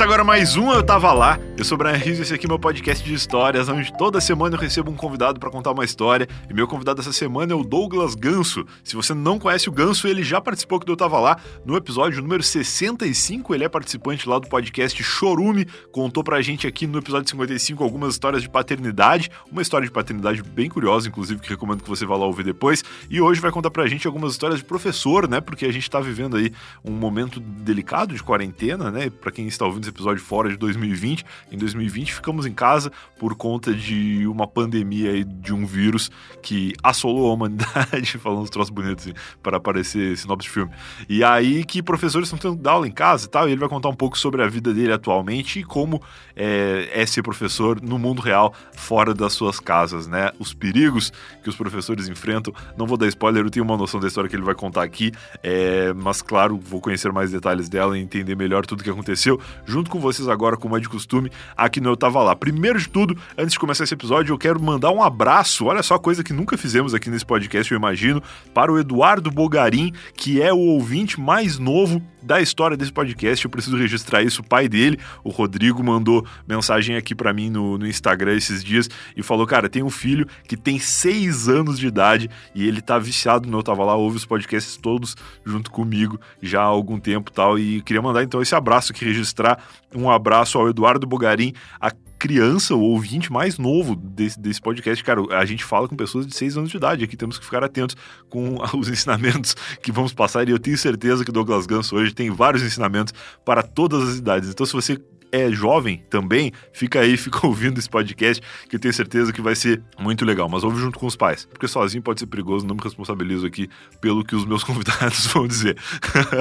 Começa agora mais um Eu Tava Lá. Eu sou o Brian Rizzo e esse aqui é meu podcast de histórias, onde toda semana eu recebo um convidado para contar uma história. E meu convidado essa semana é o Douglas Ganso. Se você não conhece o Ganso, ele já participou do Eu Tava Lá. No episódio número 65, ele é participante lá do podcast Chorume. Contou pra gente aqui no episódio 55 algumas histórias de paternidade. Uma história de paternidade bem curiosa, inclusive, que recomendo que você vá lá ouvir depois. E hoje vai contar pra gente algumas histórias de professor, né? Porque a gente tá vivendo aí um momento delicado de quarentena, né? Pra quem está ouvindo episódio fora de 2020, em 2020 ficamos em casa por conta de uma pandemia e de um vírus que assolou a humanidade, falando uns troços bonitos assim, para aparecer sinopse de filme. E aí que professores estão tendo aula em casa e tal, e ele vai contar um pouco sobre a vida dele atualmente e como é, é ser professor no mundo real, fora das suas casas, né? Os perigos que os professores enfrentam. Não vou dar spoiler, eu tenho uma noção da história que ele vai contar aqui, é, mas claro, vou conhecer mais detalhes dela e entender melhor tudo o que aconteceu junto com vocês agora, como é de costume, aqui no Eu Tava Lá. Primeiro de tudo, antes de começar esse episódio, eu quero mandar um abraço, olha só, coisa que nunca fizemos aqui nesse podcast, eu imagino, para o Eduardo Bogarim, que é o ouvinte mais novo da história desse podcast. Eu preciso registrar isso. O pai dele, o Rodrigo, mandou mensagem aqui para mim no, no, Instagram esses dias e falou: Cara, tem um filho que tem seis anos de idade e ele tá viciado no Eu Tava Lá, ouve os podcasts todos junto comigo já há algum tempo tal. E queria mandar então esse abraço aqui, registrar um abraço ao Eduardo Bugarim, a criança, o ouvinte mais novo desse, desse podcast, cara, a gente fala com pessoas de 6 anos de idade. Aqui temos que ficar atentos com os ensinamentos que vamos passar. E eu tenho certeza que o Douglas Ganso hoje tem vários ensinamentos para todas as idades. Então, se você é jovem também, fica aí, fica ouvindo esse podcast, que eu tenho certeza que vai ser muito legal. Mas ouve junto com os pais, porque sozinho pode ser perigoso, não me responsabilizo aqui pelo que os meus convidados vão dizer.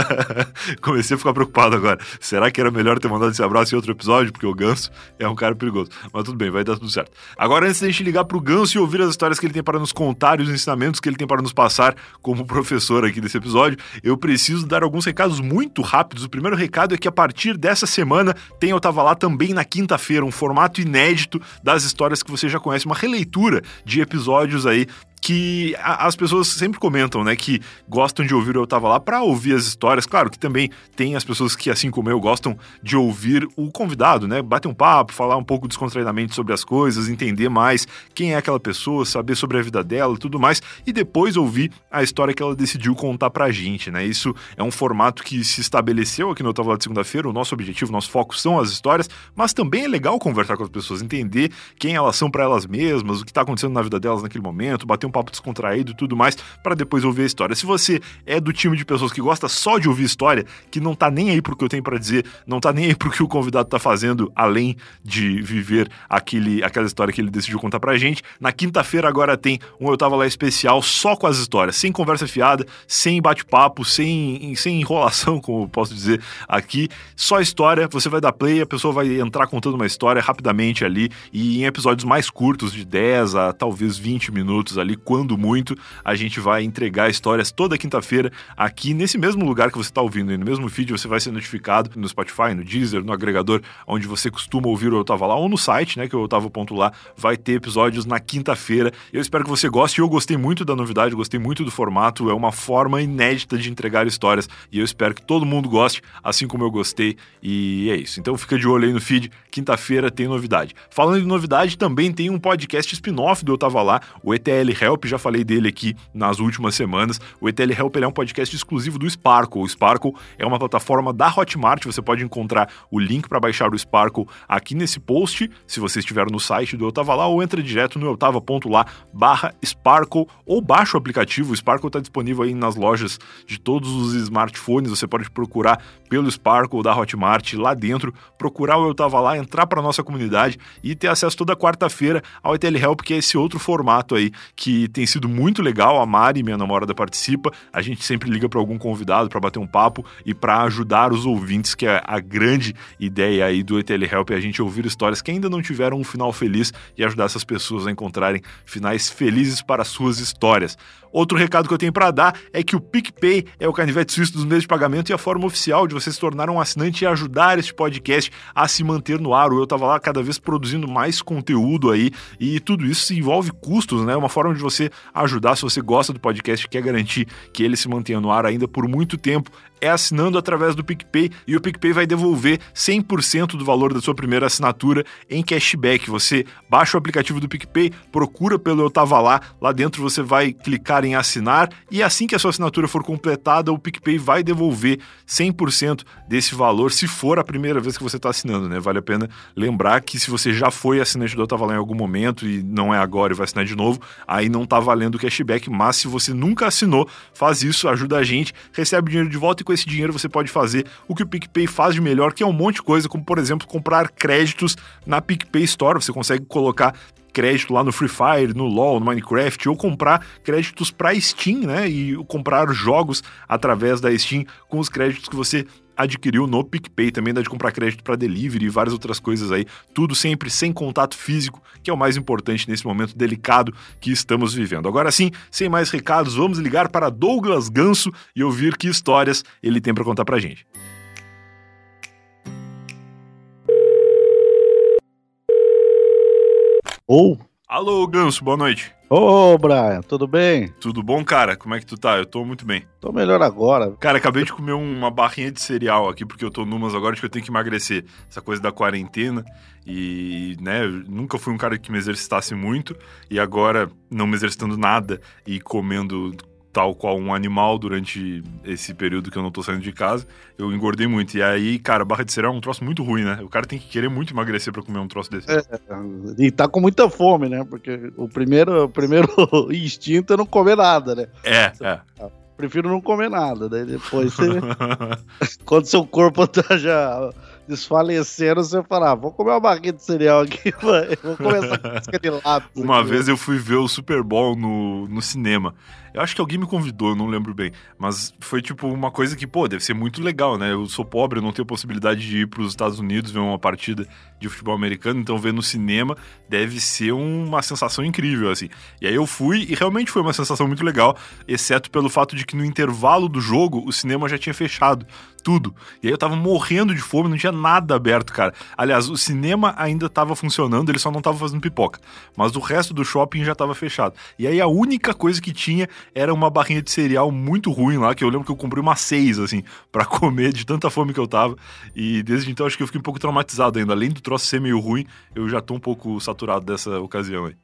Comecei a ficar preocupado agora. Será que era melhor ter mandado esse abraço em outro episódio? Porque o Ganso é um cara perigoso. Mas tudo bem, vai dar tudo certo. Agora, antes da gente ligar pro Ganso e ouvir as histórias que ele tem para nos contar e os ensinamentos que ele tem para nos passar como professor aqui desse episódio, eu preciso dar alguns recados muito rápidos. O primeiro recado é que a partir dessa semana tem eu tava lá também na quinta-feira, um formato inédito das histórias que você já conhece, uma releitura de episódios aí que a, as pessoas sempre comentam, né, que gostam de ouvir Eu Tava Lá para ouvir as histórias. Claro que também tem as pessoas que, assim como eu, gostam de ouvir o convidado, né, bater um papo, falar um pouco descontraidamente sobre as coisas, entender mais quem é aquela pessoa, saber sobre a vida dela e tudo mais, e depois ouvir a história que ela decidiu contar pra gente, né. Isso é um formato que se estabeleceu aqui no Eu Tava Lá de segunda-feira, o nosso objetivo, o nosso foco são as histórias, mas também é legal conversar com as pessoas, entender quem elas são para elas mesmas, o que tá acontecendo na vida delas naquele momento, bater um papo descontraído e tudo mais, para depois ouvir a história. Se você é do time de pessoas que gosta só de ouvir história, que não tá nem aí pro que eu tenho para dizer, não tá nem aí pro que o convidado tá fazendo, além de viver aquele, aquela história que ele decidiu contar pra gente, na quinta-feira agora tem um Eu Tava Lá especial só com as histórias, sem conversa fiada, sem bate-papo, sem, sem enrolação, como eu posso dizer aqui, só história, você vai dar play, a pessoa vai entrar contando uma história rapidamente ali, e em episódios mais curtos, de 10 a talvez 20 minutos ali, quando muito, a gente vai entregar histórias toda quinta-feira aqui nesse mesmo lugar que você está ouvindo, no mesmo feed você vai ser notificado no Spotify, no Deezer, no agregador onde você costuma ouvir o Eu Tava Lá, ou no site, né, que é o Eu Tava Ponto Lá, vai ter episódios na quinta-feira. Eu espero que você goste, eu gostei muito da novidade, gostei muito do formato, é uma forma inédita de entregar histórias, e eu espero que todo mundo goste, assim como eu gostei, e é isso. Então fica de olho aí no feed, quinta-feira tem novidade. Falando de novidade, também tem um podcast spin-off do Eu Tava Lá, o ETL Help, já falei dele aqui nas últimas semanas. O ETL Help é um podcast exclusivo do Sparkle. O Sparkle é uma plataforma da Hotmart, você pode encontrar o link para baixar o Sparkle aqui nesse post, se você estiver no site do Eu Tava Lá, ou entra direto no eutava.lá barra Sparkle, ou baixa o aplicativo. O Sparkle está disponível aí nas lojas de todos os smartphones, você pode procurar pelo Sparkle da Hotmart lá dentro, procurar o Eu Tava Lá, entrar para nossa comunidade e ter acesso toda quarta-feira ao ETL Help, que é esse outro formato aí que tem sido muito legal. A Mari, minha namorada, participa. A gente sempre liga para algum convidado para bater um papo e para ajudar os ouvintes, que é a grande ideia aí do ETL Help, é a gente ouvir histórias que ainda não tiveram um final feliz e ajudar essas pessoas a encontrarem finais felizes para suas histórias. Outro recado que eu tenho para dar é que o PicPay é o canivete suíço dos meios de pagamento e a forma oficial de você se tornar um assinante e ajudar este podcast a se manter no ar. Eu estava lá cada vez produzindo mais conteúdo aí e tudo isso envolve custos, né? Uma forma de você ajudar, se você gosta do podcast quer garantir que ele se mantenha no ar ainda por muito tempo, é assinando através do PicPay e o PicPay vai devolver 100% do valor da sua primeira assinatura em cashback. Você baixa o aplicativo do PicPay, procura pelo Eu Tava Lá, lá dentro você vai clicar em assinar e assim que a sua assinatura for completada, o PicPay vai devolver 100% desse valor se for a primeira vez que você está assinando, né? Vale a pena lembrar que se você já foi assinante do Eu Tava Lá em algum momento e não é agora e vai assinar de novo, aí não tá valendo o cashback, mas se você nunca assinou, faz isso, ajuda a gente, recebe dinheiro de volta e com esse dinheiro você pode fazer o que o PicPay faz de melhor, que é um monte de coisa, como por exemplo comprar créditos na PicPay Store. Você consegue colocar crédito lá no Free Fire, no LoL, no Minecraft, ou comprar créditos para Steam, né? E comprar jogos através da Steam com os créditos que você adquiriu no PicPay. Também dá de comprar crédito para delivery e várias outras coisas aí. Tudo sempre sem contato físico, que é o mais importante nesse momento delicado que estamos vivendo. Agora sim, sem mais recados, vamos ligar para Douglas Ganso e ouvir que histórias ele tem para contar para gente. Ou. Oh. Alô, Ganso, boa noite. Ô, Brian, tudo bem? Tudo bom, cara? Como é que tu tá? Eu tô muito bem. Tô melhor agora. Cara, acabei de comer uma barrinha de cereal aqui, porque eu tô numas agora de que eu tenho que emagrecer. Essa coisa da quarentena. E, né, nunca fui um cara que me exercitasse muito. E agora, não me exercitando nada e comendo tal qual um animal durante esse período que eu não tô saindo de casa, eu engordei muito. E aí, cara, barra de cereal é um troço muito ruim, né? O cara tem que querer muito emagrecer para comer um troço desse. É, e tá com muita fome, né? Porque o primeiro, o primeiro instinto é não comer nada, né? É, é. Prefiro não comer nada, daí depois você... quando seu corpo tá já desfalecendo, você fala, ah, vou comer uma barrinha de cereal aqui, vou começar com de lápis. Uma aqui, vez eu fui ver o Super Bowl no, no cinema. Eu acho que alguém me convidou, não lembro bem. Mas foi tipo uma coisa que, pô, deve ser muito legal, né? Eu sou pobre, eu não tenho possibilidade de ir para os Estados Unidos ver uma partida de futebol americano, então ver no cinema deve ser uma sensação incrível, assim. E aí eu fui e realmente foi uma sensação muito legal, exceto pelo fato de que no intervalo do jogo o cinema já tinha fechado tudo. E aí eu tava morrendo de fome, não tinha nada aberto, cara. Aliás, o cinema ainda tava funcionando, ele só não tava fazendo pipoca. Mas o resto do shopping já tava fechado. E aí a única coisa que tinha era uma barrinha de cereal muito ruim lá, que eu lembro que eu comprei uma seis, assim, para comer de tanta fome que eu tava. E desde então acho que eu fiquei um pouco traumatizado ainda. Além do troço ser meio ruim, eu já tô um pouco saturado dessa ocasião aí.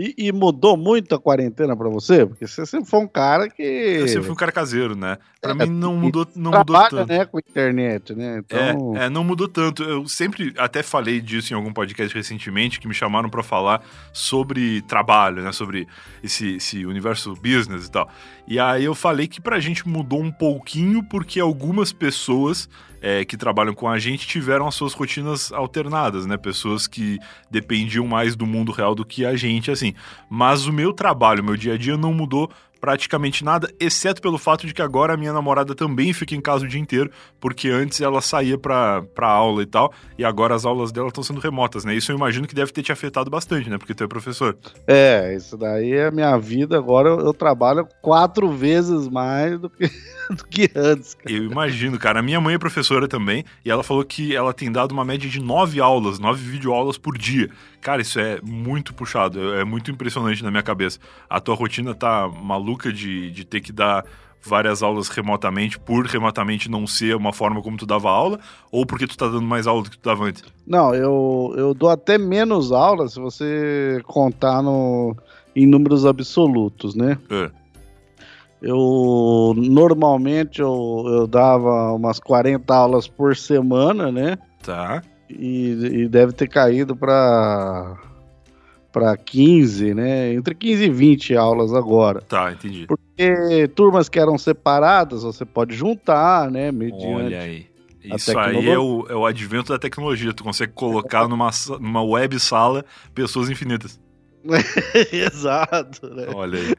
E, e, mudou muito a quarentena para você? Porque você sempre foi um cara que. Eu sempre fui um cara caseiro, né? Para é, mim não mudou, não mudou tanto. né, com a internet, né? Então... É, é, não mudou tanto. Eu sempre até falei disso em algum podcast recentemente que me chamaram para falar sobre trabalho, né? Sobre esse, esse universo business e tal. E aí eu falei que pra gente mudou um pouquinho porque algumas pessoas é, que trabalham com a gente tiveram as suas rotinas alternadas, né? Pessoas que dependiam mais do mundo real do que a gente, assim. Mas o meu trabalho, meu dia a dia não mudou praticamente nada, exceto pelo fato de que agora a minha namorada também fica em casa o dia inteiro, porque antes ela saía pra, pra aula e tal, e agora as aulas dela estão sendo remotas, né? Isso eu imagino que deve ter te afetado bastante, né? Porque tu é professor. É, isso daí é a minha vida. Agora eu, eu trabalho quatro vezes mais do que, do que antes. Cara. Eu imagino, cara. A minha mãe é professora também, e ela falou que ela tem dado uma média de nove aulas, nove videoaulas por dia. Cara, isso é muito puxado, é muito impressionante na minha cabeça. A tua rotina tá maluca de, de ter que dar várias aulas remotamente, por remotamente não ser uma forma como tu dava aula, ou porque tu tá dando mais aula do que tu dava antes? Não, eu, eu dou até menos aulas se você contar no, em números absolutos, né? É. Eu normalmente eu, eu dava umas 40 aulas por semana, né? Tá e, e deve ter caído para para 15, né? Entre 15 e 20 aulas agora. Tá, entendi. Porque turmas que eram separadas, você pode juntar, né? Mediante Olha aí. Isso aí é o, é o advento da tecnologia. Tu consegue colocar numa, numa web sala pessoas infinitas. Exato, né? Olha aí.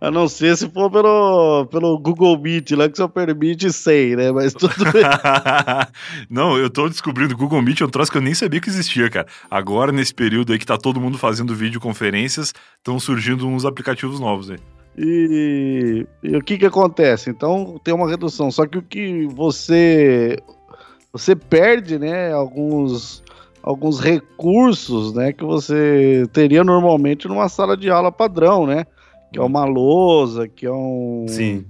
A não ser se for pelo, pelo Google Meet lá que só permite 100, né? Mas tudo não, eu tô descobrindo o Google Meet é um troço que eu nem sabia que existia, cara. Agora, nesse período aí que tá todo mundo fazendo videoconferências, estão surgindo uns aplicativos novos aí. E, e, o que que acontece? Então tem uma redução, só que o que você você perde, né, alguns alguns recursos, né, que você teria normalmente numa sala de aula padrão, né? Que é uma lousa, que é um Sim.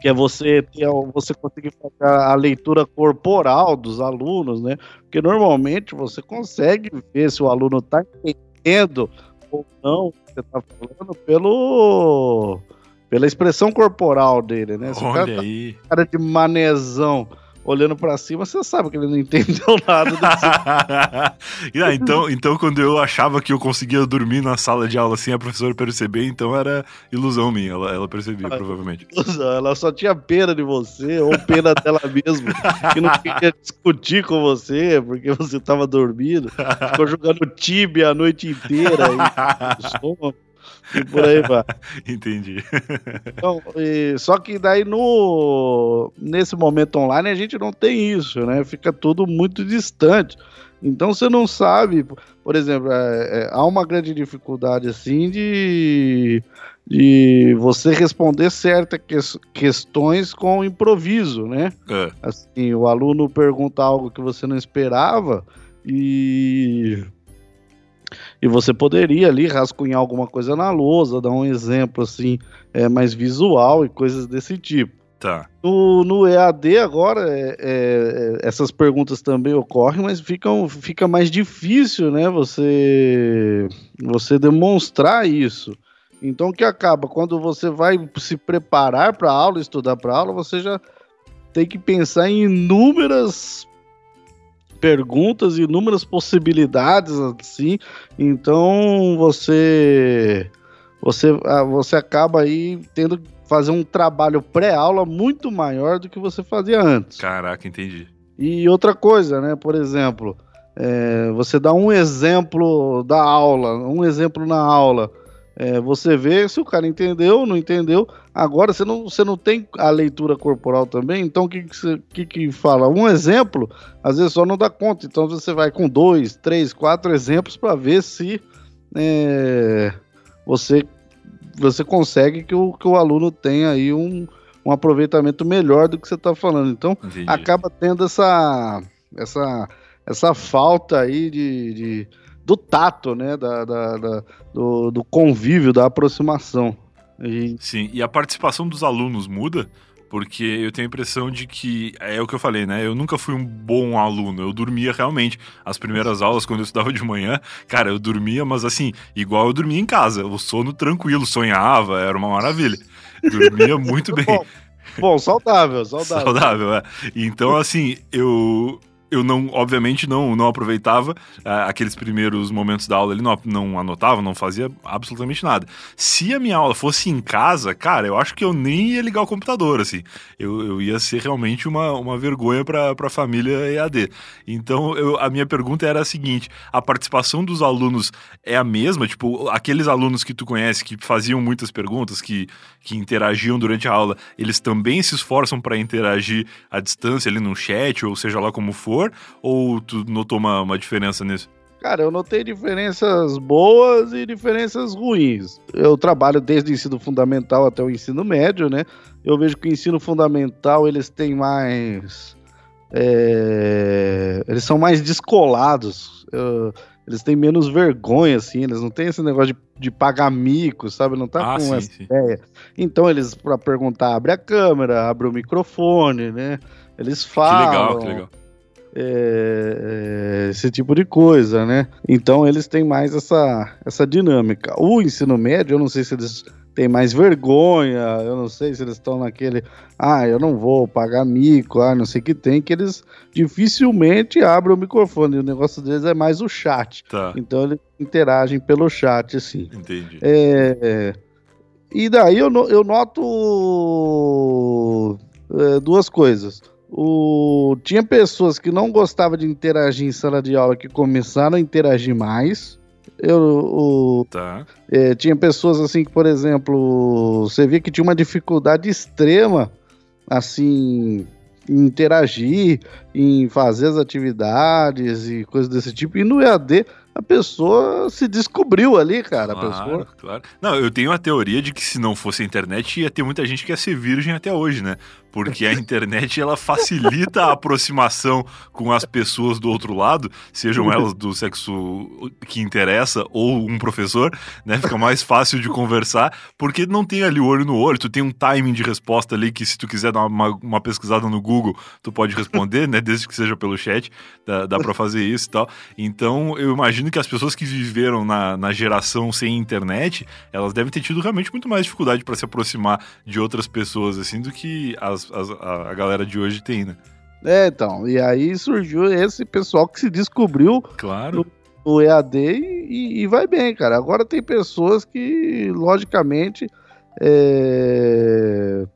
Que é você ter, você conseguir fazer a leitura corporal dos alunos, né? Porque normalmente você consegue ver se o aluno está entendendo ou não o que você está falando pelo pela expressão corporal dele, né? Se Olha cara, tá aí. cara de manezão olhando para cima, você sabe que ele não entendeu nada ah, então, então, quando eu achava que eu conseguia dormir na sala de aula sem a professora perceber, então era ilusão minha, ela, ela percebia, ah, provavelmente. Ela só tinha pena de você, ou pena dela mesma, que não queria discutir com você, porque você tava dormindo, ficou jogando tibia a noite inteira, aí, e por aí vai. Entendi. Então, e, só que daí no nesse momento online a gente não tem isso, né? Fica tudo muito distante. Então você não sabe, por exemplo, é, é, há uma grande dificuldade assim de, de você responder certas que, questões com improviso, né? É. Assim, o aluno pergunta algo que você não esperava e e você poderia ali rascunhar alguma coisa na lousa, dar um exemplo assim, é, mais visual e coisas desse tipo. Tá. No, no EAD agora, é, é, essas perguntas também ocorrem, mas ficam, fica mais difícil, né, você, você demonstrar isso. Então, o que acaba? Quando você vai se preparar para a aula, estudar para a aula, você já tem que pensar em inúmeras perguntas, inúmeras possibilidades, assim. Então você você ah, você acaba aí tendo que fazer um trabalho pré-aula muito maior do que você fazia antes. Caraca, entendi. E outra coisa, né? Por exemplo, é, você dá um exemplo da aula, um exemplo na aula. É, você vê se o cara entendeu, não entendeu. Agora você não, você não tem a leitura corporal também, então o que, que, que, que fala? Um exemplo, às vezes só não dá conta. Então você vai com dois, três, quatro exemplos para ver se é, você, você consegue que o, que o aluno tenha aí um, um aproveitamento melhor do que você está falando. Então Entendi. acaba tendo essa, essa, essa falta aí de, de do tato, né? Da, da, da do, do, convívio, da aproximação. E... Sim, e a participação dos alunos muda? Porque eu tenho a impressão de que, é o que eu falei, né? Eu nunca fui um bom aluno, eu dormia realmente. As primeiras aulas, quando eu estudava de manhã, cara, eu dormia, mas assim, igual eu dormia em casa. O sono tranquilo, sonhava, era uma maravilha. Dormia muito bem. Bom, bom saudável, saudável. Saudável, é. Então, assim, eu eu não, obviamente, não, não aproveitava uh, aqueles primeiros momentos da aula, ele não, não anotava, não fazia absolutamente nada. Se a minha aula fosse em casa, cara, eu acho que eu nem ia ligar o computador, assim. Eu, eu ia ser realmente uma, uma vergonha para a família EAD. Então, eu, a minha pergunta era a seguinte: a participação dos alunos é a mesma? Tipo, aqueles alunos que tu conhece que faziam muitas perguntas, que, que interagiam durante a aula, eles também se esforçam para interagir à distância ali no chat, ou seja lá como for? Ou tu notou uma, uma diferença nisso? Cara, eu notei diferenças boas e diferenças ruins. Eu trabalho desde o ensino fundamental até o ensino médio, né? Eu vejo que o ensino fundamental eles têm mais. É, eles são mais descolados. Eu, eles têm menos vergonha, assim. Eles não têm esse negócio de, de pagar mico, sabe? Não tá ah, com sim, essa sim. ideia. Então, eles, para perguntar, abre a câmera, abre o microfone, né? Eles falam. Que legal, que legal é, é, esse tipo de coisa, né? Então eles têm mais essa, essa dinâmica. O ensino médio, eu não sei se eles têm mais vergonha, eu não sei se eles estão naquele, ah, eu não vou pagar mico, ah, não sei o que tem, que eles dificilmente abrem o microfone. O negócio deles é mais o chat. Tá. Então eles interagem pelo chat, assim. Entendi. É, e daí eu, eu noto é, duas coisas o... Tinha pessoas que não gostavam de interagir em sala de aula que começaram a interagir mais. Eu, o... tá. é, tinha pessoas assim que, por exemplo, você via que tinha uma dificuldade extrema assim em interagir, em fazer as atividades e coisas desse tipo. E no EAD a pessoa se descobriu ali, cara. Claro, a pessoa... claro. Não, eu tenho a teoria de que se não fosse a internet, ia ter muita gente que ia ser virgem até hoje, né? Porque a internet ela facilita a aproximação com as pessoas do outro lado, sejam elas do sexo que interessa ou um professor, né? Fica mais fácil de conversar, porque não tem ali olho no olho, tu tem um timing de resposta ali que se tu quiser dar uma, uma pesquisada no Google, tu pode responder, né? Desde que seja pelo chat, dá, dá para fazer isso e tal. Então, eu imagino que as pessoas que viveram na, na geração sem internet, elas devem ter tido realmente muito mais dificuldade para se aproximar de outras pessoas, assim, do que as as, a, a galera de hoje tem, né? É, então. E aí surgiu esse pessoal que se descobriu claro. no, no EAD e, e, vai bem, cara. Agora tem pessoas que, logicamente, é...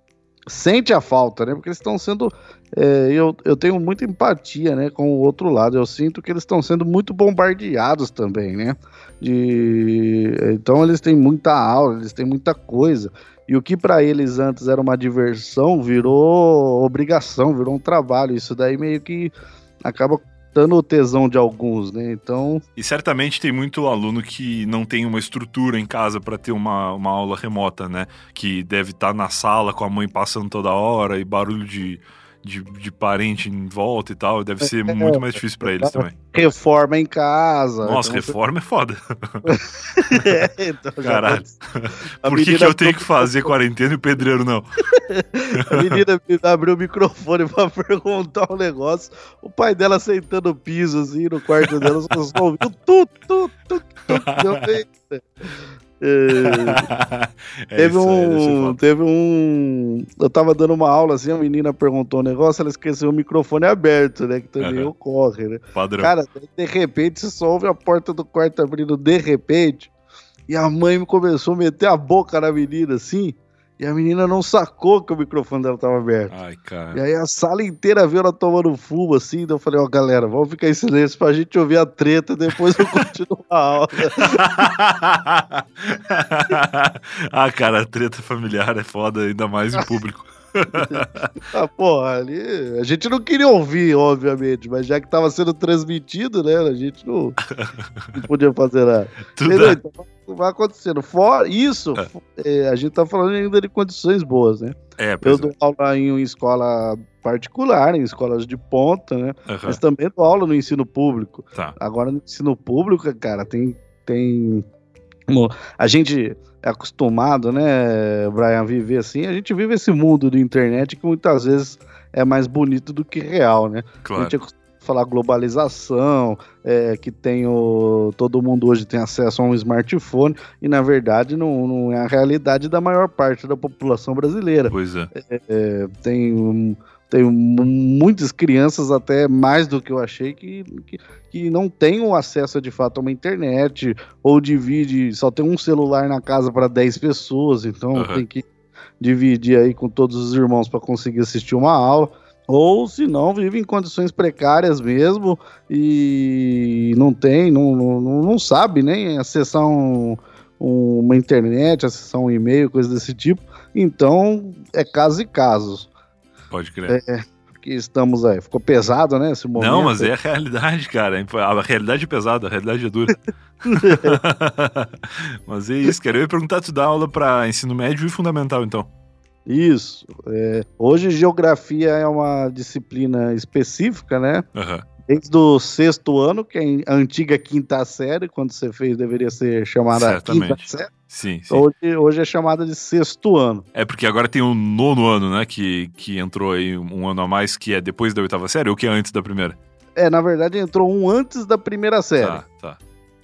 sente a falta, né? Porque eles estão sendo. É, eu, eu tenho muita empatia né, com o outro lado. Eu sinto que eles estão sendo muito bombardeados também, né? De, então eles têm muita aula, eles têm muita coisa. E o que para eles antes era uma diversão virou obrigação, virou um trabalho. Isso daí meio que acaba dando o tesão de alguns, né? Então. E certamente tem muito aluno que não tem uma estrutura em casa para ter uma, uma aula remota, né? Que deve estar tá na sala com a mãe passando toda hora e barulho de de, de parente em volta e tal, deve ser é, muito mais difícil para eles também. Reforma em casa. Nossa, então reforma é foda. é, então Caralho. Por que, que eu tenho que fazer quarentena e o pedreiro não? a menina abriu o microfone pra perguntar um negócio. O pai dela sentando o piso assim no quarto dela, só ouviu tu, tu, tu, tu. Eu é, é teve um. Teve um. Eu tava dando uma aula assim, a menina perguntou um negócio, ela esqueceu o microfone aberto, né? Que também uhum. ocorre, né? Padrão. Cara, de repente você só ouve a porta do quarto abrindo de repente. E a mãe começou a meter a boca na menina assim. E a menina não sacou que o microfone dela tava aberto. Ai, cara. E aí a sala inteira viu ela tomando fumo assim. Então eu falei, ó, oh, galera, vamos ficar em silêncio pra gente ouvir a treta. Depois eu continuo a aula. ah, cara, a treta familiar é foda, ainda mais em público. ah, porra, ali. A gente não queria ouvir, obviamente, mas já que tava sendo transmitido, né? A gente não, não podia fazer nada. Tudo é. então, vai acontecendo. Fora isso, é. É, a gente tá falando ainda de condições boas, né? É, Eu dou aula em escola particular, em escolas de ponta, né? Uhum. Mas também dou aula no ensino público. Tá. Agora, no ensino público, cara, tem. tem a gente é acostumado, né, Brian, a viver assim, a gente vive esse mundo de internet que muitas vezes é mais bonito do que real, né? Claro. A gente é falar globalização, é, que tem o, todo mundo hoje tem acesso a um smartphone, e na verdade não, não é a realidade da maior parte da população brasileira. Pois é. é, é tem um, tem muitas crianças, até mais do que eu achei, que, que, que, não têm o acesso de fato a uma internet, ou divide, só tem um celular na casa para 10 pessoas, então uhum. tem que dividir aí com todos os irmãos para conseguir assistir uma aula. Ou se não, vive em condições precárias mesmo e não tem, não, não, não sabe nem acessar um, uma internet, acessar um e-mail, coisa desse tipo. Então, é casos e casos. Pode crer. É, que estamos aí. Ficou pesado, né? Esse momento. Não, mas é a realidade, cara. A realidade é pesada, a realidade é dura. mas é isso, cara. Eu ia perguntar, tu dá aula para ensino médio e fundamental, então? Isso. É, hoje, geografia é uma disciplina específica, né? Uhum. Desde o sexto ano, que é a antiga quinta série, quando você fez, deveria ser chamada Certamente. quinta série. Sim, sim. Hoje, hoje é chamada de sexto ano. É porque agora tem o nono ano, né? Que, que entrou aí um ano a mais, que é depois da oitava série ou que é antes da primeira? É, na verdade entrou um antes da primeira série. Tá, tá.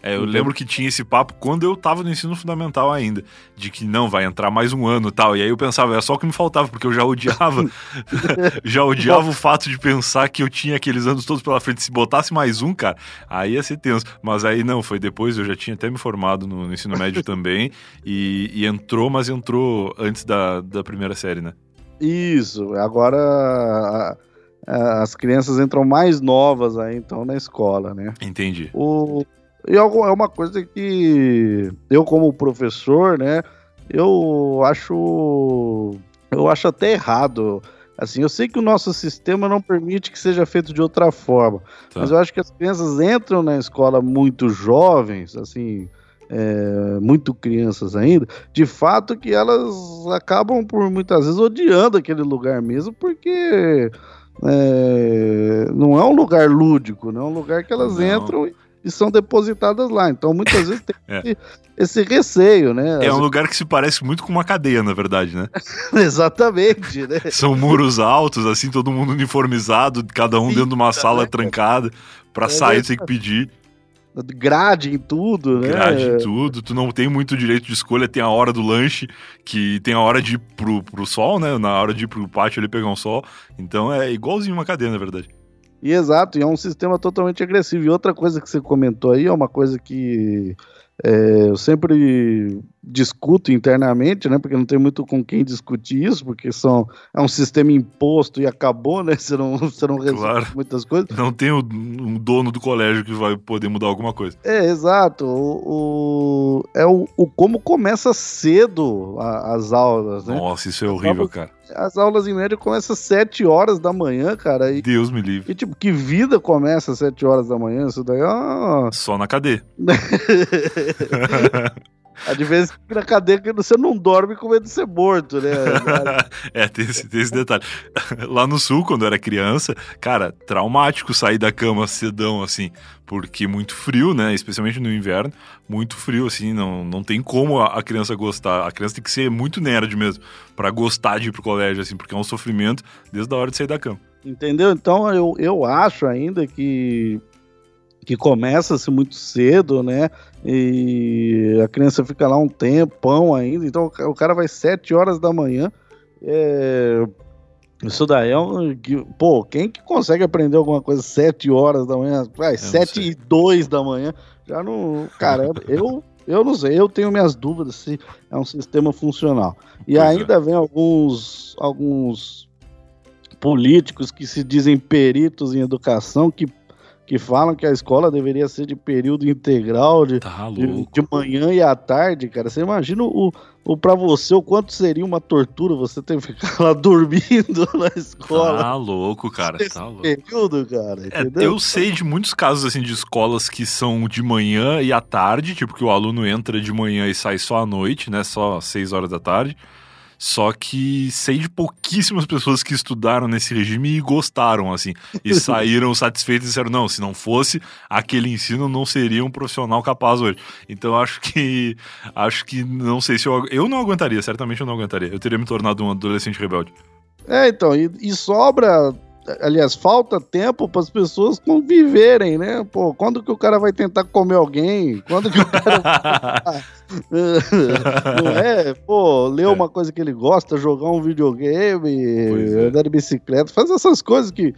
É, eu uhum. lembro que tinha esse papo quando eu tava no ensino fundamental ainda, de que não, vai entrar mais um ano e tal. E aí eu pensava, é só o que me faltava, porque eu já odiava, já odiava o fato de pensar que eu tinha aqueles anos todos pela frente. Se botasse mais um, cara, aí ia ser tenso. Mas aí não, foi depois, eu já tinha até me formado no, no ensino médio também, e, e, entrou, mas entrou antes da, da primeira série, né? Isso, agora a, as crianças entram mais novas aí, então, na escola, né? Entendi. O, e é, é uma coisa que eu, como professor, né, eu acho. Eu acho até errado Assim, eu sei que o nosso sistema não permite que seja feito de outra forma, tá. mas eu acho que as crianças entram na escola muito jovens, assim, é, muito crianças ainda, de fato que elas acabam por muitas vezes odiando aquele lugar mesmo, porque é, não é um lugar lúdico, não é um lugar que elas não. entram e, e, são depositadas lá. Então muitas vezes tem é. esse, esse, receio, né? É um lugar que se parece muito com uma cadeia, na verdade, né? Exatamente, né? São muros altos, assim, todo mundo uniformizado, cada um Sim, dentro de uma sala né? trancada. Para é sair, tem que pedir grade em tudo, né? Grade em tudo, tu não tem muito direito de escolha, tem a hora do lanche, que tem a hora de ir pro, pro sol, né? Na hora de ir pro pátio ali pegar um sol. Então é igualzinho uma cadeia, na verdade. E exato, e é um sistema totalmente agressivo. E outra coisa que você comentou aí é uma coisa que é, eu sempre discuto internamente, né? Porque não tem muito com quem discutir isso, porque são, é um sistema imposto e acabou, né? Você não, você não resolve claro. muitas coisas. Não tem o, um dono do colégio que vai poder mudar alguma coisa. É, exato. O, o é o, o, como começa cedo a, as aulas, né? Nossa, isso é horrível, cara. As aulas em média começam às 7 horas da manhã, cara. E, Deus me livre. E tipo, que vida começa às 7 horas da manhã? Isso daí é. Só na cadeia. De vez na cadeia que você não dorme com medo de ser morto, né? é, tem esse, tem esse detalhe. Lá no sul, quando eu era criança, cara, traumático sair da cama cedão, assim, porque muito frio, né? Especialmente no inverno, muito frio, assim, não, não tem como a, a criança gostar. A criança tem que ser muito nerd mesmo, para gostar de ir pro colégio, assim, porque é um sofrimento desde a hora de sair da cama. Entendeu? Então eu, eu acho ainda que que começa-se muito cedo, né? E a criança fica lá um tempão ainda. Então o cara vai sete horas da manhã. É... Isso daí é um. Pô, quem que consegue aprender alguma coisa sete horas da manhã? Vai, sete e dois da manhã. Já não. Cara, eu. Eu não sei, eu tenho minhas dúvidas se é um sistema funcional. E pois é. ainda é. vem alguns, alguns políticos que se dizem peritos em educação que que falam que a escola deveria ser de período integral, de, tá de, de, manhã e à tarde, cara. Você imagina o, o para você o quanto seria uma tortura você ter que ficar lá dormindo na escola. Tá louco, cara. Tá louco. período, cara. É, eu sei de muitos casos assim de escolas que são de manhã e à tarde, tipo que o aluno entra de manhã e sai só à noite, né? Só às seis horas da tarde. Só que sei de pouquíssimas pessoas que estudaram nesse regime e gostaram, assim, e saíram satisfeitos e disseram: não, se não fosse aquele ensino, não seria um profissional capaz hoje. Então acho que acho que não sei se eu eu não aguentaria, certamente eu não aguentaria. Eu teria me tornado um adolescente rebelde. É, então, e, e sobra aliás, falta tempo para as pessoas conviverem, né? Pô, quando que o cara vai tentar comer alguém? Quando que o cara não é? Pô, ler é. uma coisa que ele gosta, jogar um videogame, é. andar de bicicleta, faz essas coisas que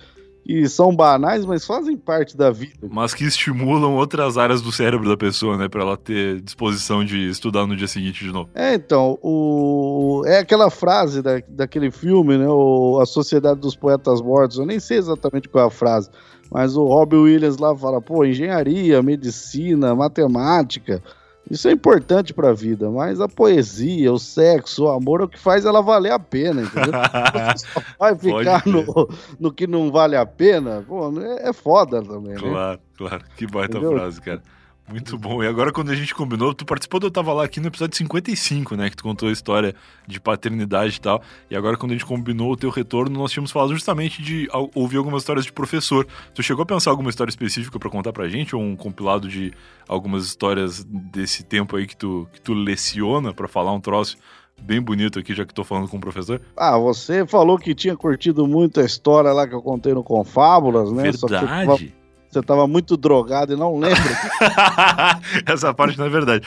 que são banais, mas fazem parte da vida. Mas que estimulam outras áreas do cérebro da pessoa, né? Pra ela ter disposição de estudar no dia seguinte de novo. É, então, o... é aquela frase da, daquele filme, né? O... A Sociedade dos Poetas Mortos. Eu nem sei exatamente qual é a frase, mas o Robbie Williams lá fala, pô, engenharia, medicina, matemática isso é importante para a vida, mas a poesia, o sexo, o amor é o que faz ela valer a pena, entendeu? Só vai ficar no, no que não vale a pena, pô, é, é foda também, né? Claro, claro. Que baita entendeu? frase, cara. Muito bom. E agora, quando a gente combinou, tu participou do Eu Tava Lá aqui no episódio 55, né? Que tu contou a história de paternidade e tal. E agora, quando a gente combinou o teu retorno, nós tínhamos falado justamente de ouvir algumas histórias de professor. Tu chegou a pensar alguma história específica para contar pra gente? Ou um compilado de algumas histórias desse tempo aí que tu, que tu leciona para falar um troço bem bonito aqui, já que tô falando com o professor? Ah, você falou que tinha curtido muito a história lá que eu contei no Confábulas, né? Verdade. Você estava muito drogado e não lembra. Essa parte não é verdade.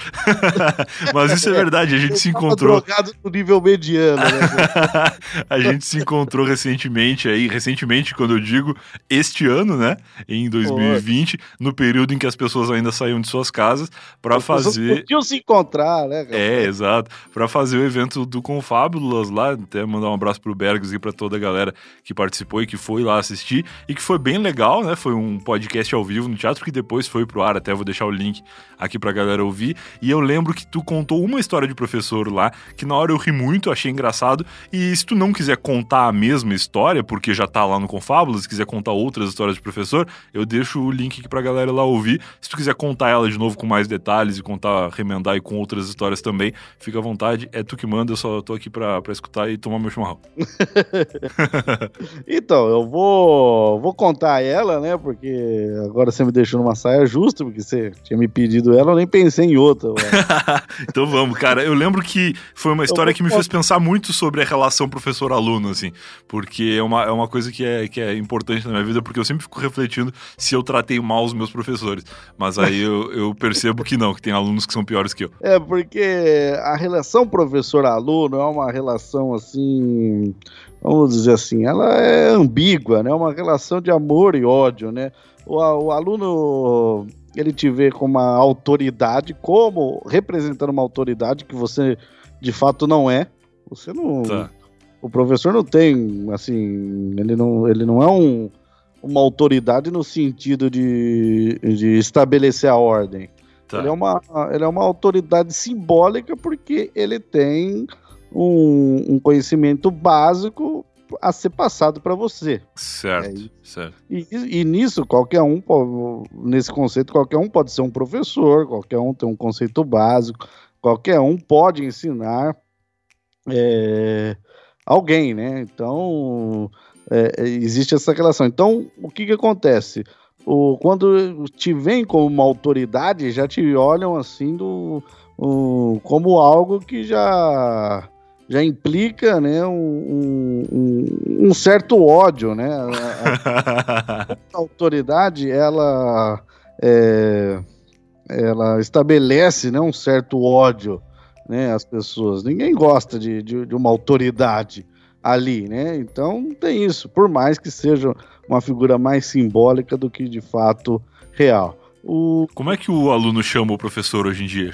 Mas isso é verdade, a gente eu se encontrou. drogado no nível mediano, né? a gente se encontrou recentemente aí, recentemente, quando eu digo este ano, né? Em 2020, no período em que as pessoas ainda saíam de suas casas para fazer. Podiam se encontrar, né? Cara? É, exato. Para fazer o evento do Confábulas lá, até mandar um abraço pro Bergs e para toda a galera que participou e que foi lá assistir e que foi bem legal, né? Foi um podcast podcast ao vivo no teatro, que depois foi pro ar, até vou deixar o link aqui pra galera ouvir. E eu lembro que tu contou uma história de professor lá, que na hora eu ri muito, achei engraçado. E se tu não quiser contar a mesma história, porque já tá lá no Confábulas, se quiser contar outras histórias de professor, eu deixo o link aqui pra galera lá ouvir. Se tu quiser contar ela de novo com mais detalhes e contar, remendar e com outras histórias também, fica à vontade. É tu que manda, eu só tô aqui pra, pra escutar e tomar meu chimarrão. então, eu vou, vou contar ela, né? Porque agora você me deixou numa saia justa, porque você tinha me pedido ela, eu nem pensei em outra. então vamos, cara. Eu lembro que foi uma história que me fez pensar muito sobre a relação professor-aluno, assim, porque é uma, é uma coisa que é, que é importante na minha vida, porque eu sempre fico refletindo se eu tratei mal os meus professores. Mas aí eu, eu percebo que não, que tem alunos que são piores que eu. É, porque a relação professor-aluno é uma relação assim vamos dizer assim, ela é ambígua, né? Uma relação de amor e ódio, né? O, o aluno ele te vê com uma autoridade, como representando uma autoridade que você de fato não é. Você não. Tá. O professor não tem, assim, ele não, ele não é um, uma autoridade no sentido de, de estabelecer a ordem. Tá. Ele, é uma, ele é uma autoridade simbólica porque ele tem um, um conhecimento básico a ser passado para você. Certo, é certo. E, e, nisso, qualquer um, nesse conceito, qualquer um pode ser um professor, qualquer um tem um conceito básico, qualquer um pode ensinar é, alguém, né? Então, é, existe essa relação. Então, o que que acontece? O, quando te vem como uma autoridade, já te olham assim do, o, como algo que já já implica né, um, um, um certo ódio, né? A, a, a autoridade, ela, é, ela estabelece né, um certo ódio né, às pessoas. Ninguém gosta de, de, de uma autoridade ali, né? Então tem isso, por mais que seja uma figura mais simbólica do que de fato real. O... Como é que o aluno chama o professor hoje em dia?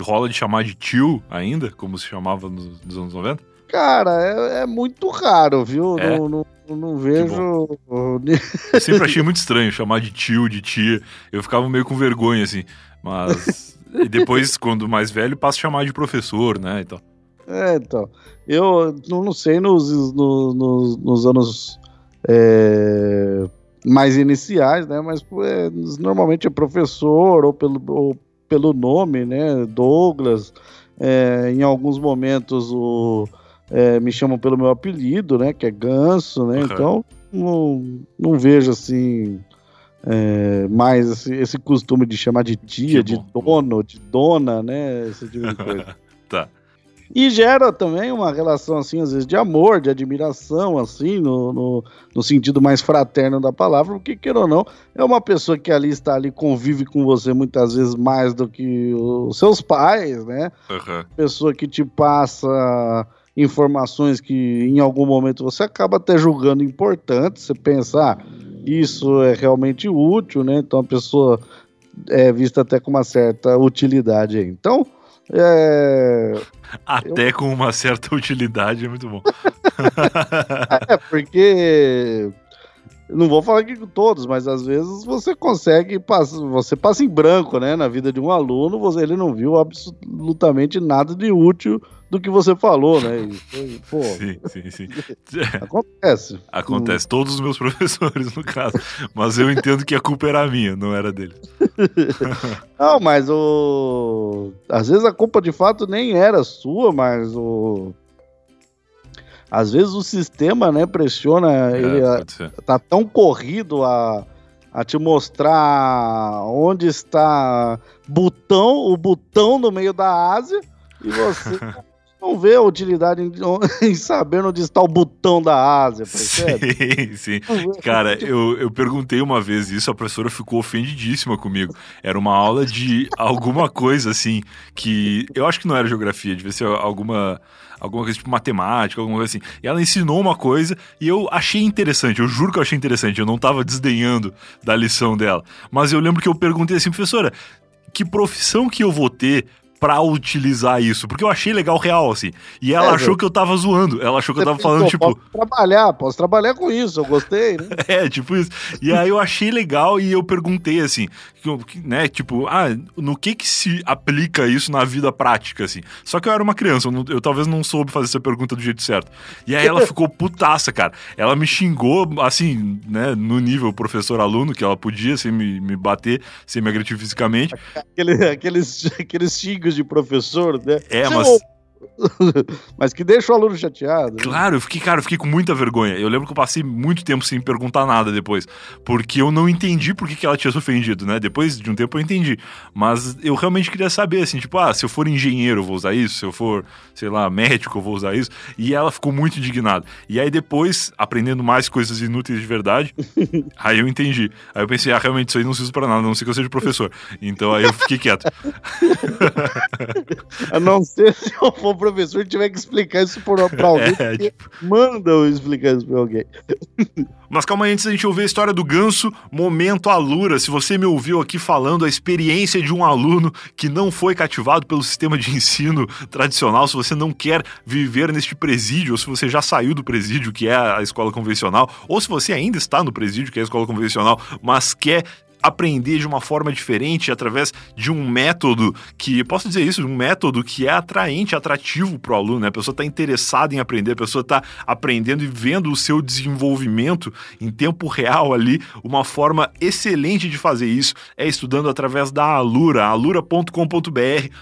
Rola de chamar de tio ainda, como se chamava nos, nos anos 90? Cara, é, é muito raro, viu? É? Não, não, não vejo. Eu sempre achei muito estranho chamar de tio, de tia. Eu ficava meio com vergonha, assim. Mas. e depois, quando mais velho, passa a chamar de professor, né? Então. É, então. Eu não sei nos, nos, nos anos. É mais iniciais, né? Mas é, normalmente é professor ou pelo, ou pelo nome, né? Douglas. É, em alguns momentos o, é, me chamam pelo meu apelido, né? Que é Ganso, né? Uhum. Então não, não vejo assim é, mais esse, esse, costume de chamar de tia, de dono, de dona, né? Esse tipo de coisa. E gera também uma relação, assim, às vezes, de amor, de admiração, assim, no, no, no, sentido mais fraterno da palavra, porque, queira ou não, é uma pessoa que ali está ali, convive com você muitas vezes mais do que os seus pais, né? Uhum. Pessoa que te passa informações que em algum momento você acaba até julgando importantes, você pensa, ah, isso é realmente útil, né? Então a pessoa é vista até com uma certa utilidade aí. Então, é... Até eu... com uma certa utilidade é muito bom. é, porque. Não vou falar com todos, mas às vezes você consegue, você passa em branco, né? Na vida de um aluno, você, ele não viu absolutamente nada de útil do que você falou, né? E, pô, sim, sim, sim. Acontece. Acontece. Todos os meus professores, no caso. Mas eu entendo que a culpa era minha, não era dele. não, mas o. Às vezes a culpa de fato nem era sua, mas o. Às vezes o sistema, né, pressiona, é, ele tá tão corrido a, a te mostrar onde está botão, o botão no meio da Ásia, e você não vê a utilidade em, em, saber onde está o botão da Ásia, percebe? Sim, sim. Cara, eu, eu perguntei uma vez isso, a professora ficou ofendidíssima comigo. Era uma aula de alguma coisa, assim, que eu acho que não era geografia, devia ser alguma alguma coisa tipo matemática, alguma coisa assim. E ela ensinou uma coisa e eu achei interessante, eu juro que eu achei interessante, eu não tava desdenhando da lição dela. Mas eu lembro que eu perguntei assim, professora, que profissão que eu vou ter pra utilizar isso, porque eu achei legal real, assim. E ela é, achou que eu tava zoando. Ela achou que eu tava falando, tipo. Posso trabalhar, posso trabalhar com isso, eu gostei, né? é, tipo isso. E aí eu achei legal e eu perguntei, assim, né, tipo, ah, no que que se aplica isso na vida prática, assim. Só que eu era uma criança, eu, não, eu talvez não soube fazer essa pergunta do jeito certo. E aí ela ficou putaça, cara. Ela me xingou, assim, né, no nível professor-aluno, que ela podia, sem me, me bater, sem me agredir fisicamente. Aquele, aqueles, aqueles xingos de professor, né? É, mas... Mas que deixa o aluno chateado. Né? Claro, eu fiquei, cara, eu fiquei com muita vergonha. Eu lembro que eu passei muito tempo sem perguntar nada depois. Porque eu não entendi por que, que ela tinha se ofendido, né? Depois de um tempo eu entendi. Mas eu realmente queria saber, assim, tipo, ah, se eu for engenheiro eu vou usar isso, se eu for, sei lá, médico eu vou usar isso. E ela ficou muito indignada. E aí depois, aprendendo mais coisas inúteis de verdade, aí eu entendi. Aí eu pensei, ah, realmente isso aí não se usa pra nada, a não ser que eu seja professor. Então aí eu fiquei quieto. a não ser se eu for professor tiver que explicar isso pra alguém, é, tipo... manda eu explicar isso pra alguém. Mas calma aí, antes da gente ouvir a história do ganso, momento Alura. Se você me ouviu aqui falando a experiência de um aluno que não foi cativado pelo sistema de ensino tradicional, se você não quer viver neste presídio, ou se você já saiu do presídio, que é a escola convencional, ou se você ainda está no presídio, que é a escola convencional, mas quer aprender de uma forma diferente através de um método que, posso dizer isso, um método que é atraente, atrativo para o aluno, né? A pessoa está interessada em aprender, a pessoa está aprendendo e vendo o seu desenvolvimento em tempo real ali. Uma forma excelente de fazer isso é estudando através da Alura, alura.com.br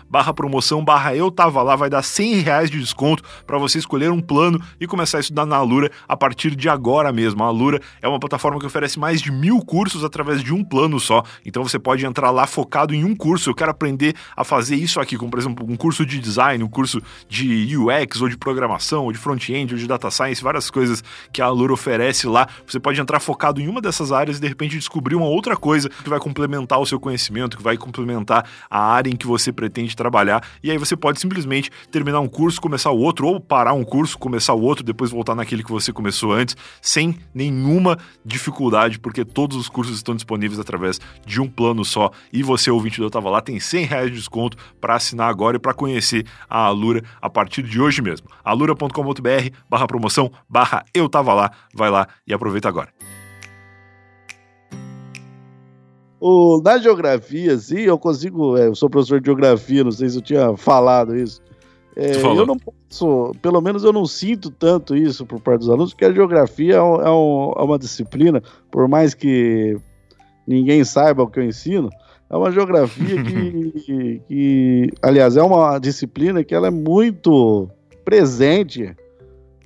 barra promoção barra eu tava lá, vai dar 100 reais de desconto para você escolher um plano e começar a estudar na Alura a partir de agora mesmo. A Alura é uma plataforma que oferece mais de mil cursos através de um plano ano só. Então você pode entrar lá focado em um curso. Eu quero aprender a fazer isso aqui, como por exemplo um curso de design, um curso de UX ou de programação, ou de front-end, ou de data science, várias coisas que a Alura oferece lá. Você pode entrar focado em uma dessas áreas e de repente descobrir uma outra coisa que vai complementar o seu conhecimento, que vai complementar a área em que você pretende trabalhar. E aí você pode simplesmente terminar um curso, começar o outro, ou parar um curso, começar o outro, depois voltar naquele que você começou antes, sem nenhuma dificuldade, porque todos os cursos estão disponíveis através através de um plano só. E você, ouvinte do Tava Lá, tem 100 reais de desconto para assinar agora e para conhecer a Alura a partir de hoje mesmo. alura.com.br barra promoção barra eu tava lá. Vai lá e aproveita agora. O, na geografia, sim, eu consigo. É, eu sou professor de geografia, não sei se eu tinha falado isso. É, eu não posso, pelo menos eu não sinto tanto isso por parte dos alunos, porque a geografia é, um, é, um, é uma disciplina, por mais que ninguém saiba o que eu ensino, é uma geografia que, que, aliás, é uma disciplina que ela é muito presente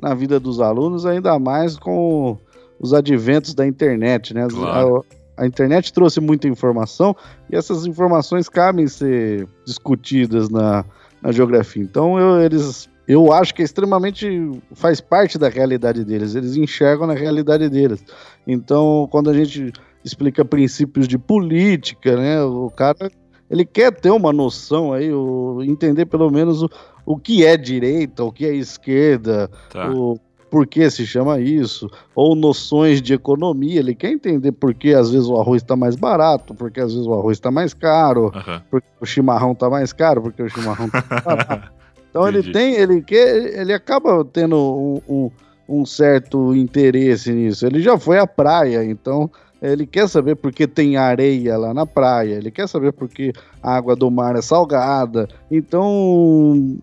na vida dos alunos, ainda mais com os adventos da internet, né? Claro. A, a, internet trouxe muita informação e essas informações cabem ser discutidas na, na geografia. Então, eu, eles eu acho que é extremamente faz parte da realidade deles, eles enxergam na realidade deles. Então, quando a gente explica princípios de política, né? O cara ele quer ter uma noção aí, o, entender pelo menos o, o que é direita, o que é esquerda, tá. o por que se chama isso, ou noções de economia, ele quer entender por que às vezes o arroz está mais barato, porque às vezes o arroz está mais caro, uhum. porque o chimarrão está mais caro, porque o chimarrão está mais barato. Então ele tem, ele quer, ele acaba tendo um, um, um certo interesse nisso. Ele já foi à praia, então ele quer saber por que tem areia lá na praia, ele quer saber por que a água do mar é salgada. Então,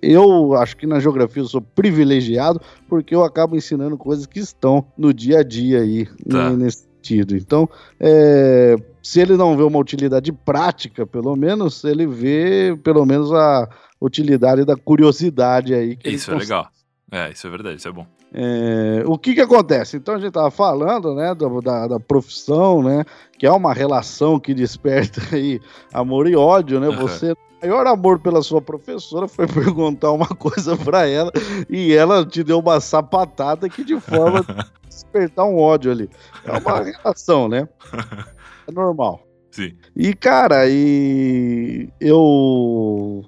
eu acho que na geografia eu sou privilegiado porque eu acabo ensinando coisas que estão no dia a dia aí, tá. nesse sentido. Então, é, se ele não vê uma utilidade prática, pelo menos, ele vê pelo menos a utilidade da curiosidade aí. isso é legal. É, isso é verdade, isso é bom. É, o que que acontece? Então a gente estava falando, né, da, da, profissão, né, que é uma relação que desperta aí amor e ódio, né? Uhum. Você maior amor pela sua professora foi perguntar uma coisa para ela e ela te deu uma sapatada que de forma despertar um ódio ali. É uma relação, né? É normal. Sim. E cara, e eu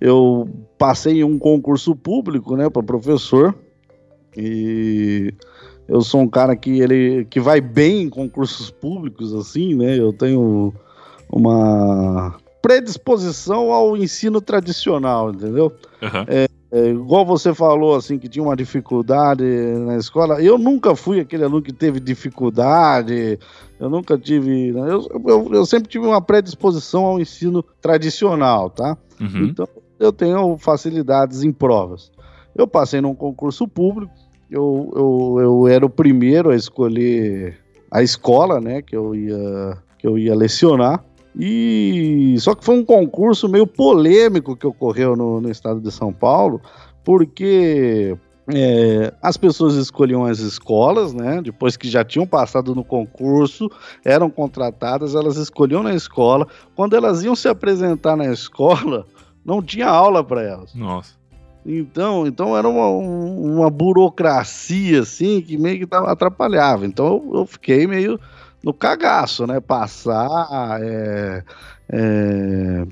eu passei um concurso público, né, para professor. E eu sou um cara que ele que vai bem em concursos públicos assim, né? Eu tenho uma predisposição ao ensino tradicional, entendeu? Uhum. É, é, igual você falou, assim, que tinha uma dificuldade na escola. Eu nunca fui aquele aluno que teve dificuldade, eu nunca tive. Né? Eu, eu, eu sempre tive uma predisposição ao ensino tradicional, tá? Uhum. Então, eu tenho facilidades em provas. Eu passei num concurso público, eu, eu, eu era o primeiro a escolher a escola, né, que eu ia, que eu ia lecionar. E só que foi um concurso meio polêmico que ocorreu no, no estado de São Paulo, porque é, as pessoas escolhiam as escolas, né? Depois que já tinham passado no concurso, eram contratadas, elas escolhiam na escola. Quando elas iam se apresentar na escola, não tinha aula para elas. Nossa. Então, então era uma, uma burocracia assim que meio que atrapalhava. Então eu, eu fiquei meio no cagaço, né? Passar, é, é,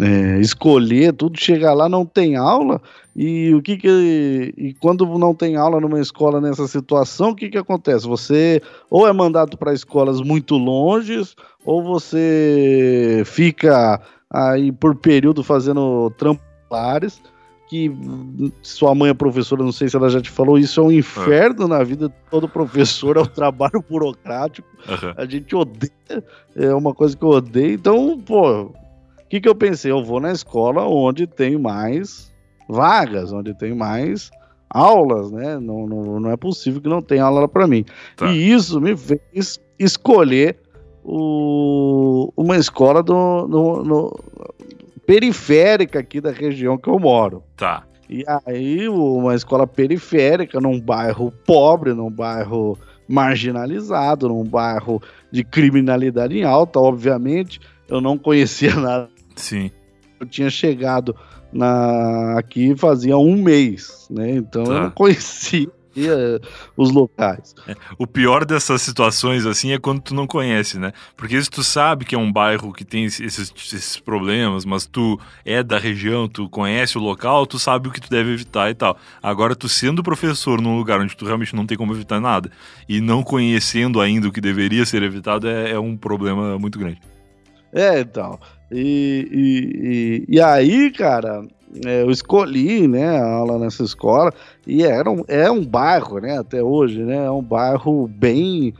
é, escolher tudo, chegar lá não tem aula e o que que e quando não tem aula numa escola nessa situação, o que que acontece? Você ou é mandado para escolas muito longes ou você fica aí por período fazendo trampolares que sua mãe é professora, não sei se ela já te falou, isso é um inferno é. na vida de todo professor, é um trabalho burocrático. Uhum. A gente odeia, é uma coisa que eu odeio. Então, pô, o que, que eu pensei? Eu vou na escola onde tem mais vagas, onde tem mais aulas, né? Não, não, não é possível que não tenha aula para mim. Tá. E isso me fez escolher o, uma escola do, no, no, periférica aqui da região que eu moro. Tá. E aí, uma escola periférica, num bairro pobre, num bairro marginalizado, num bairro de criminalidade em alta, obviamente. Eu não conhecia nada. Sim. Eu tinha chegado na aqui fazia um mês, né? Então tá. eu não conhecia os locais. É, o pior dessas situações assim é quando tu não conhece, né? Porque se tu sabe que é um bairro que tem esses, esses problemas, mas tu é da região, tu conhece o local, tu sabe o que tu deve evitar e tal. Agora, tu sendo professor num lugar onde tu realmente não tem como evitar nada e não conhecendo ainda o que deveria ser evitado é, é um problema muito grande. É, então. E, e, e, e aí, cara, é, eu escolhi, né, a aula nessa escola e era um, é um bairro, né, até hoje, né, é um bairro bem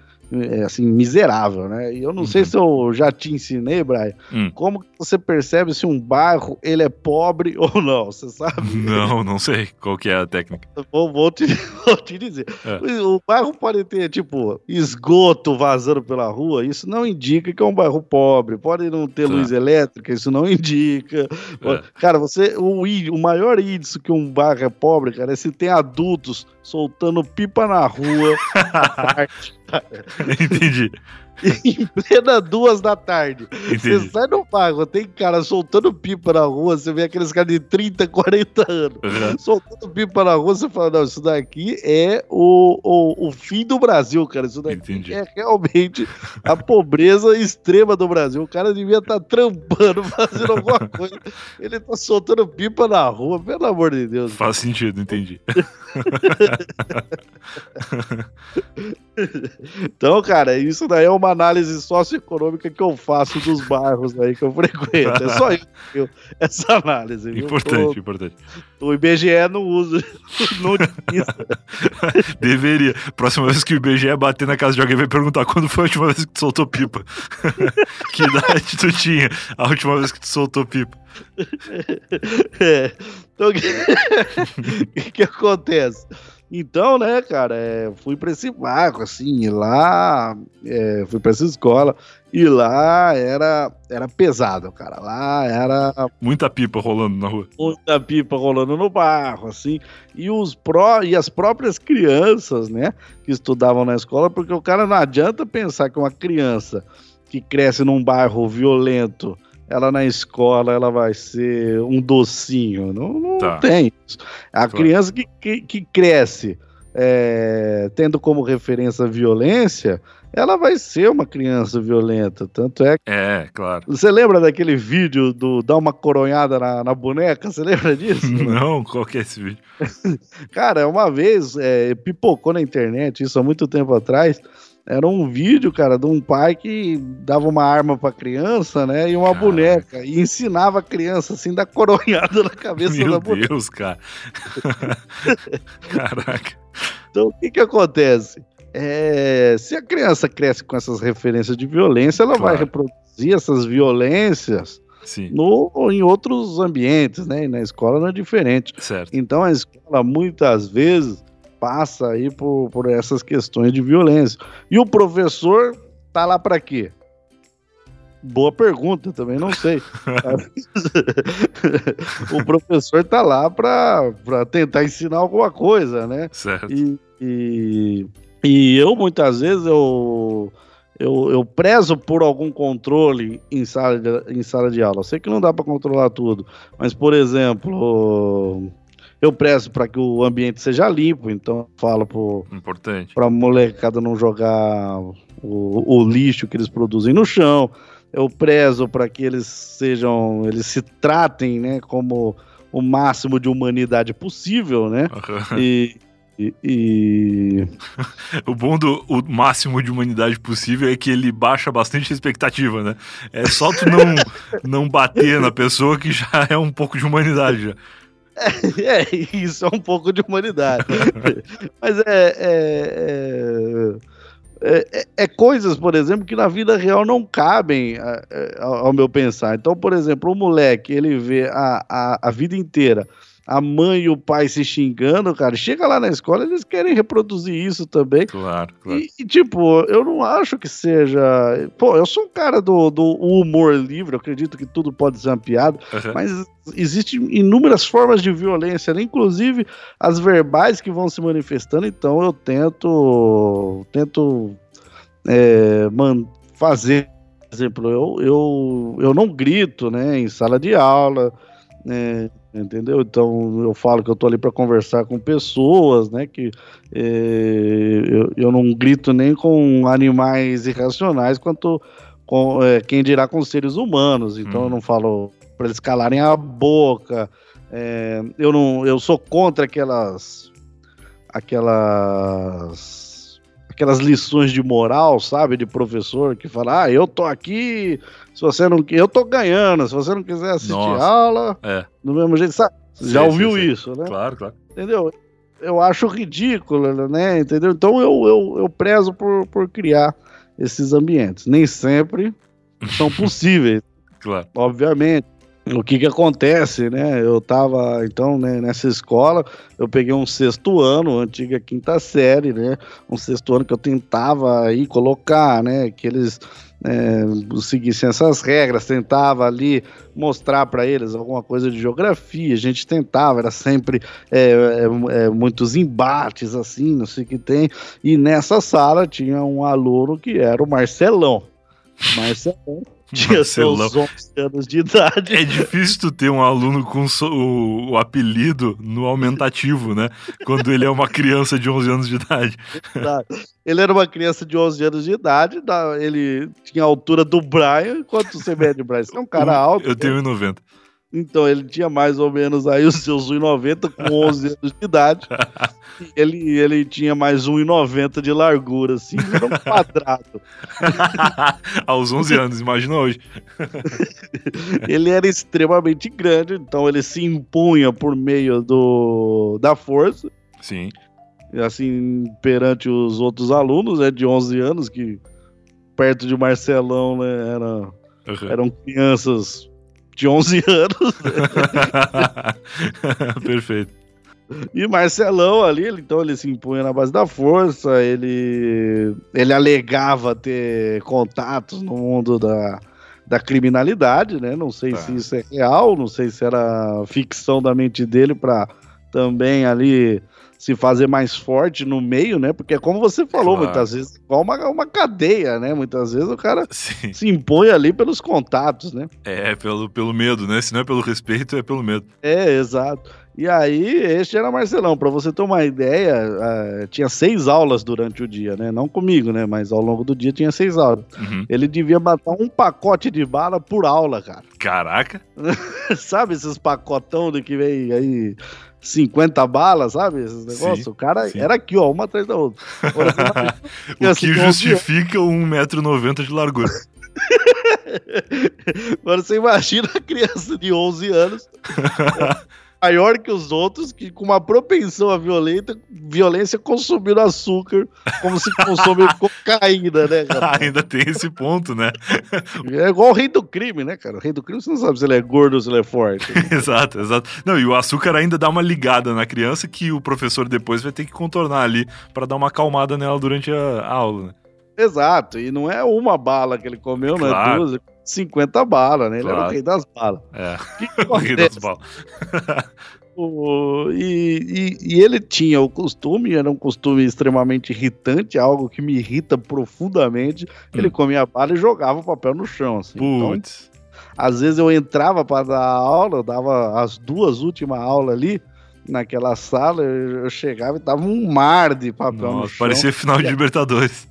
assim, miserável, né? E eu não uhum. sei se eu já te ensinei, Brian, hum. como você percebe se um bairro ele é pobre ou não, você sabe? Não, não sei qual que é a técnica. Vou, vou, te, vou te, dizer. É. O bairro pode ter, tipo, esgoto vazando pela rua, isso não indica que é um bairro pobre. Pode não ter tá. luz elétrica, isso não indica. É. Cara, você, o, o maior índice que um bairro é pobre, cara, é se tem adultos soltando pipa na rua Entendi. em plena duas da tarde. Entendi. Você sai no bairro, tem cara soltando pipa na rua, você vê aqueles caras de 30, 40 anos uhum. soltando pipa na rua, você fala, não, isso daqui é o, o, o fim do Brasil, cara. Isso daqui Entendi. é realmente a pobreza extrema do Brasil. O cara devia estar tá trampando, fazendo alguma coisa. Ele tá soltando pipa na rua, pelo amor de Deus. Faz sentido, entendi. então, cara, isso daí é uma análise socioeconômica que eu faço dos bairros aí que eu frequento. É só isso, viu? essa análise. Viu? Importante, Tô, importante. O IBGE não usa, não Deveria. Próxima vez que o IBGE bater na casa de alguém, vai perguntar quando foi a última vez que tu soltou pipa. que idade tu tinha a última vez que tu soltou pipa? É. Então, o que, que acontece? Então, né, cara, é, fui para esse barco, assim, lá, é, fui para essa escola, e lá era, era pesado, cara, lá era... Muita pipa rolando na rua. Muita pipa rolando no barro, assim, e, os pró, e as próprias crianças, né, que estudavam na escola, porque o cara não adianta pensar que uma criança que cresce num bairro violento ela na escola ela vai ser um docinho. Não, não tá. tem isso. A claro. criança que, que, que cresce é, tendo como referência a violência, ela vai ser uma criança violenta. Tanto é que. É, claro. Você lembra daquele vídeo do dar uma coronhada na, na boneca? Você lembra disso? Não, qual que é esse vídeo? Cara, uma vez é, pipocou na internet, isso há muito tempo atrás era um vídeo, cara, de um pai que dava uma arma pra criança, né? E uma Caraca. boneca. E ensinava a criança, assim, dar coronhada na cabeça Meu da boneca. Meu Deus, cara. Caraca. Então, o que que acontece? É, se a criança cresce com essas referências de violência, ela claro. vai reproduzir essas violências no, em outros ambientes, né? E na escola não é diferente. Certo. Então a escola muitas vezes passa aí por, por essas questões de violência. E o professor tá lá para quê? Boa pergunta, também não sei. o professor tá lá para tentar ensinar alguma coisa, né? Certo. E, e, e eu muitas vezes eu, eu, eu prezo por algum controle em sala de, em sala de aula. Eu sei que não dá para controlar tudo, mas por exemplo, eu prezo para que o ambiente seja limpo, então falo para a molecada não jogar o, o, lixo que eles produzem no chão. Eu prezo para que eles sejam, eles se tratem, né, como o máximo de humanidade possível, né? Uhum. E, e, e... o bom do o máximo de humanidade possível é que ele baixa bastante a expectativa, né? É só tu não, não bater na pessoa que já é um pouco de humanidade. Já. É, é, isso é um pouco de humanidade. Mas é, é, é, é, coisas, por exemplo, que na vida real não cabem ao meu pensar. Então, por exemplo, o moleque, ele vê a, a, a vida inteira a mãe e o pai se xingando, cara. Chega lá na escola, eles querem reproduzir isso também. Claro, claro. E, e tipo, eu não acho que seja. Pô, eu sou um cara do, do humor livre, eu acredito que tudo pode ser uma piada, uhum. mas existem inúmeras formas de violência, né? inclusive as verbais que vão se manifestando, então eu tento. Tento. É, man, fazer. Por exemplo, eu, eu, eu não grito né, em sala de aula. É, entendeu? Então eu falo que eu tô ali para conversar com pessoas, né? Que é, eu, eu não grito nem com animais irracionais quanto com é, quem dirá com seres humanos. Então hum. eu não falo para eles calarem a boca. É, eu não, eu sou contra aquelas, aquelas aquelas lições de moral, sabe, de professor que fala: "Ah, eu tô aqui, se você não eu tô ganhando, se você não quiser assistir Nossa. aula, é. do mesmo jeito, sabe? Sim, Já ouviu sim, sim. isso, né? Claro, claro. Entendeu? Eu acho ridículo, né? Entendeu? Então eu, eu, eu prezo por, por criar esses ambientes. Nem sempre são possíveis. claro. Obviamente o que que acontece, né? Eu tava, então, né, nessa escola, eu peguei um sexto ano, antiga quinta série, né? Um sexto ano que eu tentava aí colocar, né? Que eles é, seguissem essas regras, tentava ali mostrar para eles alguma coisa de geografia, a gente tentava, era sempre é, é, é, muitos embates, assim, não sei o que tem, e nessa sala tinha um aluno que era o Marcelão. Marcelão tinha seus 11 anos de idade. É difícil tu ter um aluno com so, o, o, apelido no aumentativo, né? Quando ele é uma criança de 11 anos de idade. Ele era uma criança de 11 anos de idade, ele tinha a altura do Brian. Quanto você mede, Brian? Você é um cara alto. Eu tenho 1,90. Então, ele tinha mais ou menos aí os seus 1,90 com 11 anos de idade. ele, ele tinha mais 1,90 de largura, assim, era um quadrado. Aos 11 anos, imagina hoje. ele era extremamente grande, então ele se impunha por meio do, da força. Sim. Assim, perante os outros alunos, né, de 11 anos, que perto de Marcelão, né, era, uhum. eram crianças de 11 anos. Perfeito. E Marcelão ali, ele, então ele se impunha na base da força, ele, ele alegava ter contatos no mundo da, da criminalidade, né? Não sei tá. se isso é real, não sei se era ficção da mente dele para também ali se fazer mais forte no meio, né? Porque como você falou, claro. muitas vezes, igual uma, uma cadeia, né? Muitas vezes o cara Sim. se impõe ali pelos contatos, né? É, pelo, pelo medo, né? Se não é pelo respeito, é pelo medo. É, exato. E aí, este era Marcelão. Para você ter uma ideia, uh, tinha seis aulas durante o dia, né? Não comigo, né? Mas ao longo do dia tinha seis aulas. Uhum. Ele devia matar um pacote de bala por aula, cara. Caraca! Sabe esses pacotão do que vem aí 50 balas, sabe? Esses negócios. Sim, o cara sim. era aqui, ó, uma atrás da outra. o assim, que justifica 1,90m de largura. Agora você imagina a criança de 11 anos maior que os outros, que com uma propensão à violenta, violência consumindo açúcar, como se consome cocaína, né, cara? Ainda tem esse ponto, né? É igual o rei do crime, né, cara? O rei do crime você não sabe se ele é gordo ou se ele é forte. exato, exato. Não, e o açúcar ainda dá uma ligada na criança que o professor depois vai ter que contornar ali para dar uma acalmada nela durante a aula, né? Exato, e não é uma bala que ele comeu, claro. não é duas, 50 balas, né? Ele claro. era o rei das balas. É, que o rei das balas. o, e, e, e, ele tinha o costume, era um costume extremamente irritante, algo que me irrita profundamente. Hum. Ele comia bala e jogava o papel no chão, assim. Então, Putz. Então, às vezes eu entrava para dar aula, eu dava as duas últimas aulas ali, naquela sala, eu chegava e tava um mar de papel Nossa, no chão. Parecia final de Libertadores.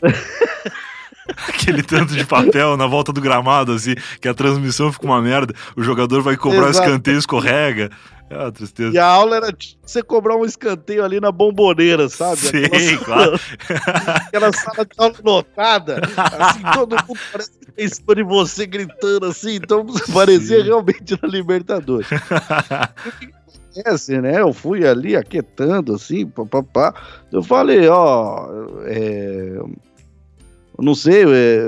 Aquele tanto de papel na volta do gramado, assim, que a transmissão fica uma merda, o jogador vai cobrar Exato. escanteio, escorrega. É uma tristeza. E a aula era você cobrar um escanteio ali na bomboneira, sabe? Sim, aquela claro. aquela sala de aula lotada, assim, todo mundo parece que tem cima de você gritando assim, então parecia Sim. realmente na Libertadores. acontece, né? Eu fui ali aquietando, assim, papapá. Eu falei, ó, é, não sei, é,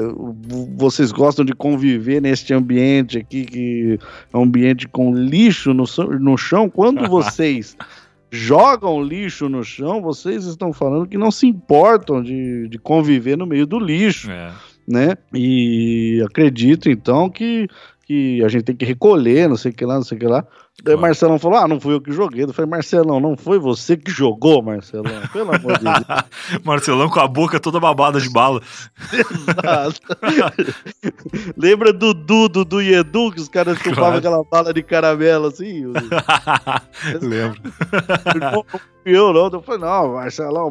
vocês gostam de conviver neste ambiente aqui, que é um ambiente com lixo no, no chão. Quando vocês jogam lixo no chão, vocês estão falando que não se importam de, de conviver no meio do lixo. É. Né? E acredito então que, que a gente tem que recolher, não sei o que lá, não sei o que lá. Daí claro. Marcelão falou: Ah, não fui eu que joguei. Eu falei, Marcelão, não foi você que jogou, Marcelão. Pelo amor de Deus. Marcelão com a boca toda babada de bala. Exato. Lembra do Dudu, do Edu, que os caras chupavam claro. aquela bala de caramelo assim? Lembro. Eu, não. Eu falei, não, Marcelão,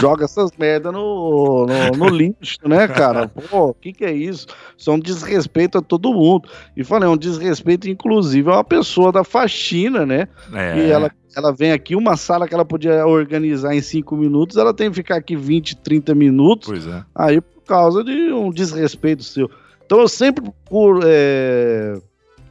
joga essas merda no, no, no, lixo, né, cara? Pô, o que, que é isso? Isso é um desrespeito a todo mundo. E falei, é um desrespeito, inclusive, a uma pessoa da faxina, né? É. E ela, ela vem aqui, uma sala que ela podia organizar em cinco minutos, ela tem que ficar aqui 20, 30 minutos. Pois é. Aí por causa de um desrespeito seu. Então eu sempre procuro, é,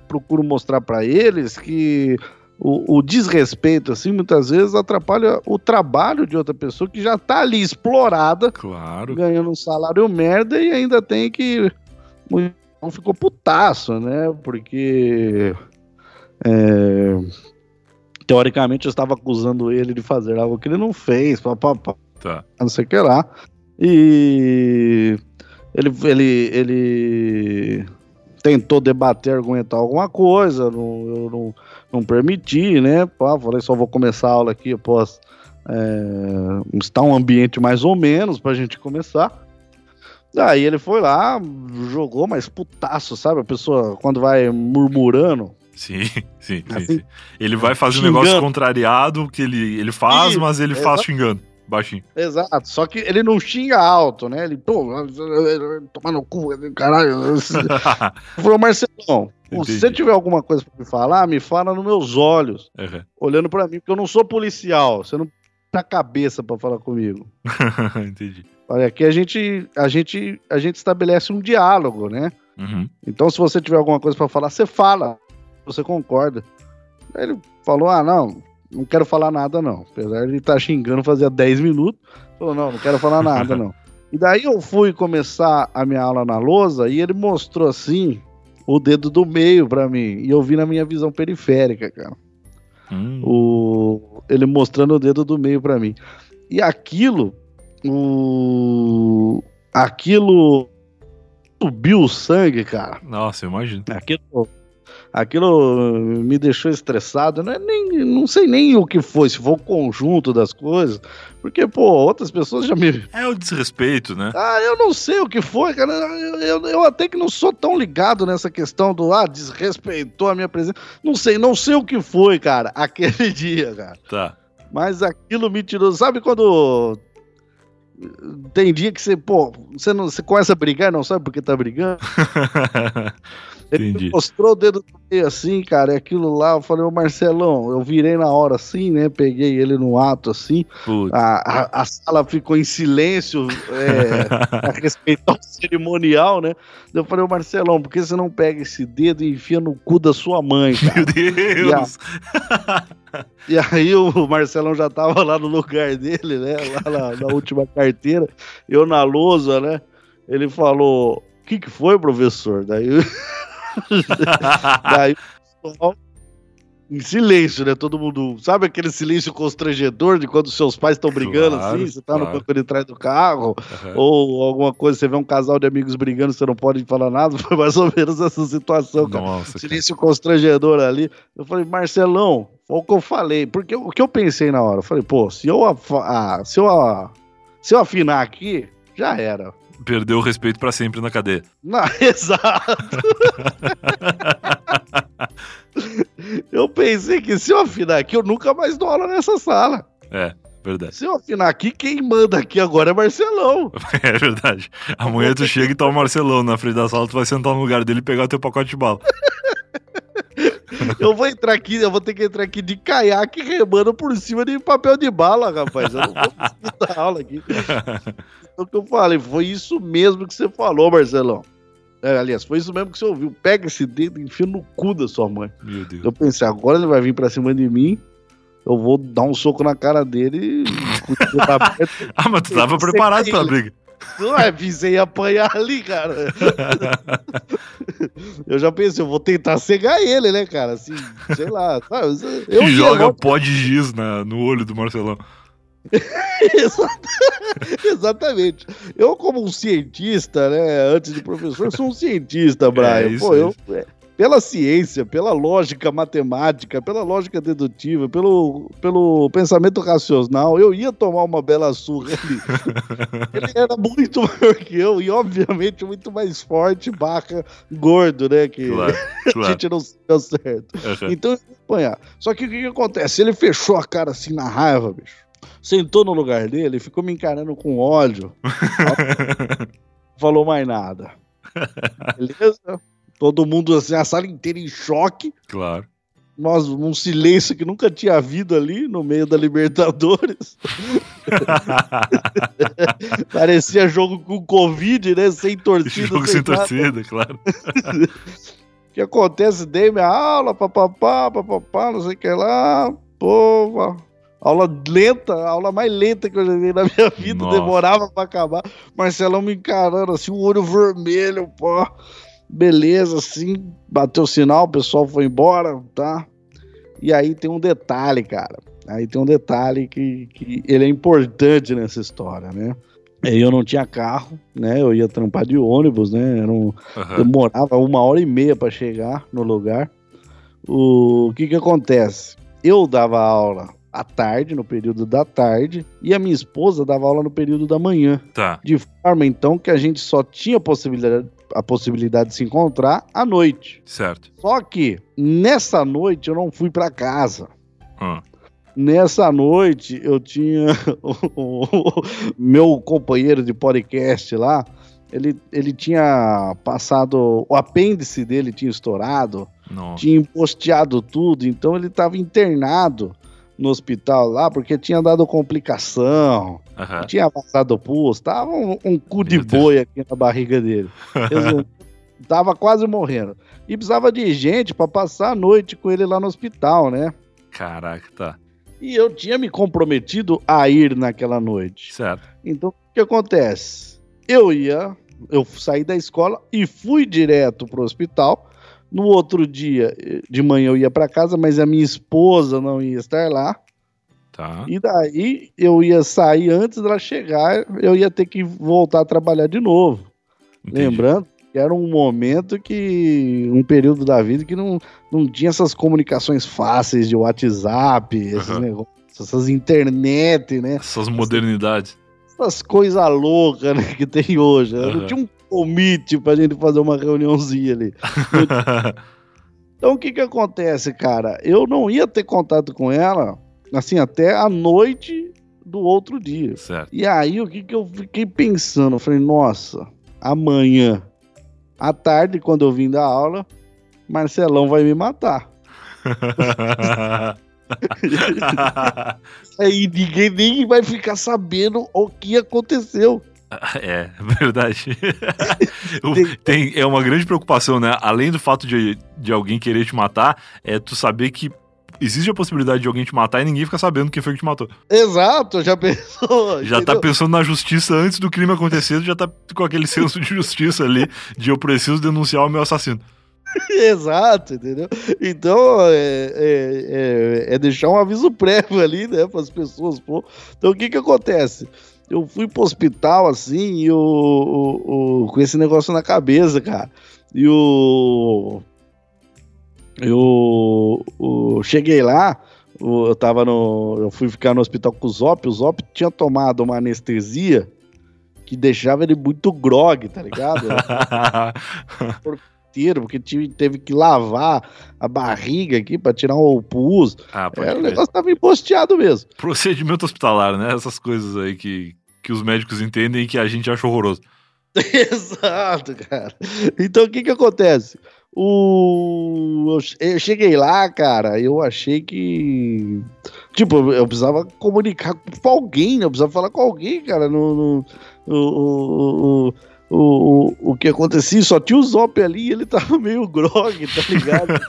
procuro mostrar para eles que o, o, desrespeito, assim, muitas vezes atrapalha o trabalho de outra pessoa que já tá ali explorada, claro. ganhando um salário merda e ainda tem que. Não ficou putaço, né? Porque é, teoricamente eu estava acusando ele de fazer algo que ele não fez, papapá, tá. não sei o que lá. E ele, ele, ele tentou debater, argumentar alguma coisa, não, eu não, não permiti, né? Pá, falei, só vou começar a aula aqui após é, estar um ambiente mais ou menos pra gente começar. Daí ele foi lá, jogou, mas putaço, sabe? A pessoa, quando vai murmurando, Sim, sim, assim, sim, Ele vai fazer um negócio contrariado que ele, ele faz, Isso, mas ele exato. faz xingando. Baixinho. Exato, só que ele não xinga alto, né? Ele, pô, tomar no cu, caralho. Falou, Marcelão, se você tiver alguma coisa pra me falar, me fala nos meus olhos, uhum. olhando para mim, porque eu não sou policial, você não tem a cabeça para falar comigo. Entendi. Olha, aqui a gente, a gente, a gente estabelece um diálogo, né? Uhum. Então, se você tiver alguma coisa para falar, você fala você concorda. Aí ele falou: ah, não, não quero falar nada, não. Apesar de estar tá xingando fazia 10 minutos, falou: não, não quero falar nada, não. E daí eu fui começar a minha aula na lousa e ele mostrou assim o dedo do meio para mim. E eu vi na minha visão periférica, cara. Hum. O... Ele mostrando o dedo do meio para mim. E aquilo. O... Aquilo subiu o sangue, cara. Nossa, eu imagino. Aquilo aquilo me deixou estressado. Não, é nem, não sei nem o que foi, se foi o conjunto das coisas. Porque, pô, outras pessoas já me. É o desrespeito, né? Ah, eu não sei o que foi, cara. Eu, eu, eu até que não sou tão ligado nessa questão do, ah, desrespeitou a minha presença. Não sei, não sei o que foi, cara, aquele dia, cara. Tá. Mas aquilo me tirou. Sabe quando tem dia que você, pô, você, não, você começa a brigar e não sabe por que tá brigando. Ele mostrou o dedo meio assim, cara, e aquilo lá, eu falei, ô Marcelão, eu virei na hora assim, né? Peguei ele no ato assim. A, a, a, sala ficou em silêncio é, a respeitar o cerimonial, né? Eu falei, ô Marcelão, por que você não pega esse dedo e enfia no cu da sua mãe, cara? Meu Deus! E, a, e aí o Marcelão já tava lá no lugar dele, né? Lá na, na última carteira, eu na lousa, né? Ele falou, o que, que foi, professor? Daí Daí o pessoal em silêncio, né? Todo mundo. Sabe aquele silêncio constrangedor de quando seus pais estão brigando claro, assim? Você tá claro. no banco de trás do carro, uhum. ou alguma coisa, você vê um casal de amigos brigando, você não pode falar nada. Foi mais ou menos essa situação, cara. Nossa, silêncio cara. constrangedor ali. Eu falei, Marcelão, foi o que eu falei. Porque o que eu pensei na hora? Eu falei, pô, se eu, ah, se eu, se eu afinar aqui, já era perdeu o respeito para sempre na cadeia. Não, exato. eu pensei que se eu afinar aqui, eu nunca mais dou aula nessa sala. É, verdade. Se eu afinar aqui, quem manda aqui agora é Marcelão. É verdade. Amanhã tu chega e tá o Marcelão na frente da sala, tu vai sentar no lugar dele e pegar o teu pacote de bala. Eu vou entrar aqui, eu vou ter que entrar aqui de caiaque remando por cima de papel de bala, rapaz. Eu não vou dar aula aqui. O que eu falei, foi isso mesmo que você falou, Marcelão. É, aliás, foi isso mesmo que você ouviu. Pega esse dedo e enfia no cu da sua mãe. Meu Deus. Eu pensei, agora ele vai vir pra cima de mim, eu vou dar um soco na cara dele e... ah, mas tu tava preparado pra briga. Não é, visei apanhar ali, cara. eu já pensei, eu vou tentar cegar ele, né, cara? Assim, sei lá. Eu joga pó de giz na, no olho do Marcelão. Exatamente. Eu, como um cientista, né, antes de professor, sou um cientista, Brian. É Pô, eu, é pela ciência, pela lógica matemática, pela lógica dedutiva, pelo, pelo pensamento racional, eu ia tomar uma bela surra ali. Ele era muito maior que eu e, obviamente, muito mais forte, barra, gordo, né? Que claro, claro. a gente não deu certo. Uhum. Então, eu ia apanhar. Só que o que, que acontece? Ele fechou a cara assim na raiva, bicho. Sentou no lugar dele, ficou me encarando com ódio. falou mais nada. Beleza? Todo mundo, assim, a sala inteira em choque. Claro. Nós, um silêncio que nunca tinha havido ali no meio da Libertadores. Parecia jogo com Covid, né? Sem torcida. Jogo sem, sem torcida, claro. O que acontece? Dei minha aula, papapá, papapá, não sei o que lá. Pô, aula lenta, a aula mais lenta que eu já vi na minha vida. Nossa. Demorava pra acabar. Marcelão me encarando assim, o olho vermelho, pô. Beleza, assim, bateu o sinal, o pessoal foi embora, tá? E aí tem um detalhe, cara. Aí tem um detalhe que, que ele é importante nessa história, né? Eu não tinha carro, né? Eu ia trampar de ônibus, né? Um, uhum. Demorava uma hora e meia para chegar no lugar. O que que acontece? Eu dava aula à tarde, no período da tarde, e a minha esposa dava aula no período da manhã. Tá. De forma, então, que a gente só tinha possibilidade, a possibilidade de se encontrar à noite. Certo. Só que nessa noite eu não fui para casa. Hum. Nessa noite eu tinha o, meu companheiro de podcast lá, ele, ele tinha passado, o apêndice dele tinha estourado, Nossa. tinha emposteado tudo, então ele estava internado no hospital lá porque tinha dado complicação, uhum. tinha vazado pulso, tava um, um cu de boi aqui na barriga dele. tava quase morrendo. E precisava de gente para passar a noite com ele lá no hospital, né? Caraca, tá. E eu tinha me comprometido a ir naquela noite. Certo. Então, o que acontece? Eu ia, eu saí da escola e fui direto pro hospital no outro dia, de manhã eu ia para casa, mas a minha esposa não ia estar lá. Tá. E daí eu ia sair antes dela chegar, eu ia ter que voltar a trabalhar de novo. Entendi. Lembrando que era um momento que. um período da vida que não, não tinha essas comunicações fáceis de WhatsApp, uhum. esses negócios, essas internet, né? Essas modernidades. Essas coisas loucas né, que tem hoje. Uhum. Não tinha um omite pra gente fazer uma reuniãozinha ali. então o que que acontece, cara? Eu não ia ter contato com ela, assim, até a noite do outro dia. Certo. E aí, o que, que eu fiquei pensando? Eu falei, nossa, amanhã, à tarde, quando eu vim da aula, Marcelão vai me matar. aí ninguém nem vai ficar sabendo o que aconteceu. É, verdade. Tem, é uma grande preocupação, né? Além do fato de, de alguém querer te matar, é tu saber que existe a possibilidade de alguém te matar e ninguém fica sabendo quem foi que te matou. Exato, já pensou. Já tá entendeu? tá pensando na justiça antes do crime acontecer, já tá com aquele senso de justiça ali, de eu preciso denunciar o meu assassino. Exato, entendeu? Então é, é, é, é, deixar um aviso prévio ali, né, para as pessoas. Pô. Então o que que acontece? Eu fui pro hospital assim, e o, o, o, com esse negócio na cabeça, cara. E o. Eu, eu cheguei lá, eu tava no. Eu fui ficar no hospital com o Zop, o Zop tinha tomado uma anestesia que deixava ele muito grog, tá ligado? inteiro, porque teve que lavar a barriga aqui para tirar o pus. Ah, é, o negócio tava emposteado mesmo. Procedimento hospitalar, né? Essas coisas aí que, que os médicos entendem e que a gente acha horroroso. Exato, cara. Então o que que acontece? O... Eu cheguei lá, cara, eu achei que. Tipo, eu precisava comunicar com alguém, né? Eu precisava falar com alguém, cara. No, no, no, o, o, o que acontecia, só tinha o Zop ali e ele tava meio grog, tá ligado?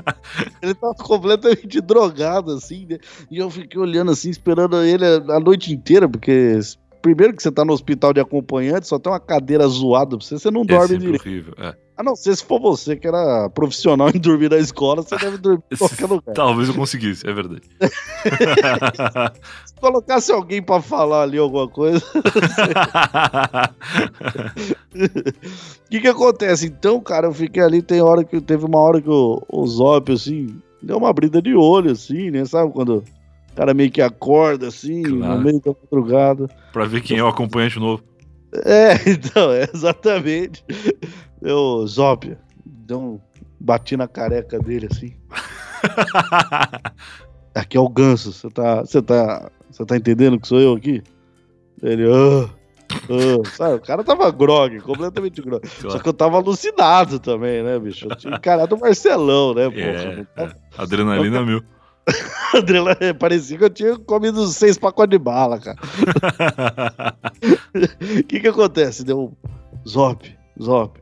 ele tava completamente drogado, assim, né? E eu fiquei olhando assim, esperando ele a noite inteira, porque primeiro que você tá no hospital de acompanhante, só tem uma cadeira zoada pra você, você não dorme é direito. horrível, é. A não ser se for você que era profissional em dormir na escola, você deve dormir em qualquer lugar. Talvez eu conseguisse, é verdade. se colocasse alguém para falar ali alguma coisa. O que que acontece? Então, cara, eu fiquei ali, tem hora que teve uma hora que o, o Zop, assim, deu uma brida de olho, assim, né? Sabe quando o cara meio que acorda, assim, claro. no meio da madrugada. Pra ver quem é o acompanhante novo. É, então, é exatamente. Eu, Zóbia, deu um, bati na careca dele assim. aqui é o ganso, você tá, você tá, você tá entendendo que sou eu aqui? Ele, ah, ah, sabe, o cara tava grog, completamente grog. Só que eu tava alucinado também, né, bicho? Eu tinha encarado o Marcelão, né, é, é. Adrenalina eu, mil. Adrenalina, parecia que eu tinha comido seis pacotes de bala, cara. O que que acontece? Deu Zop, Zop.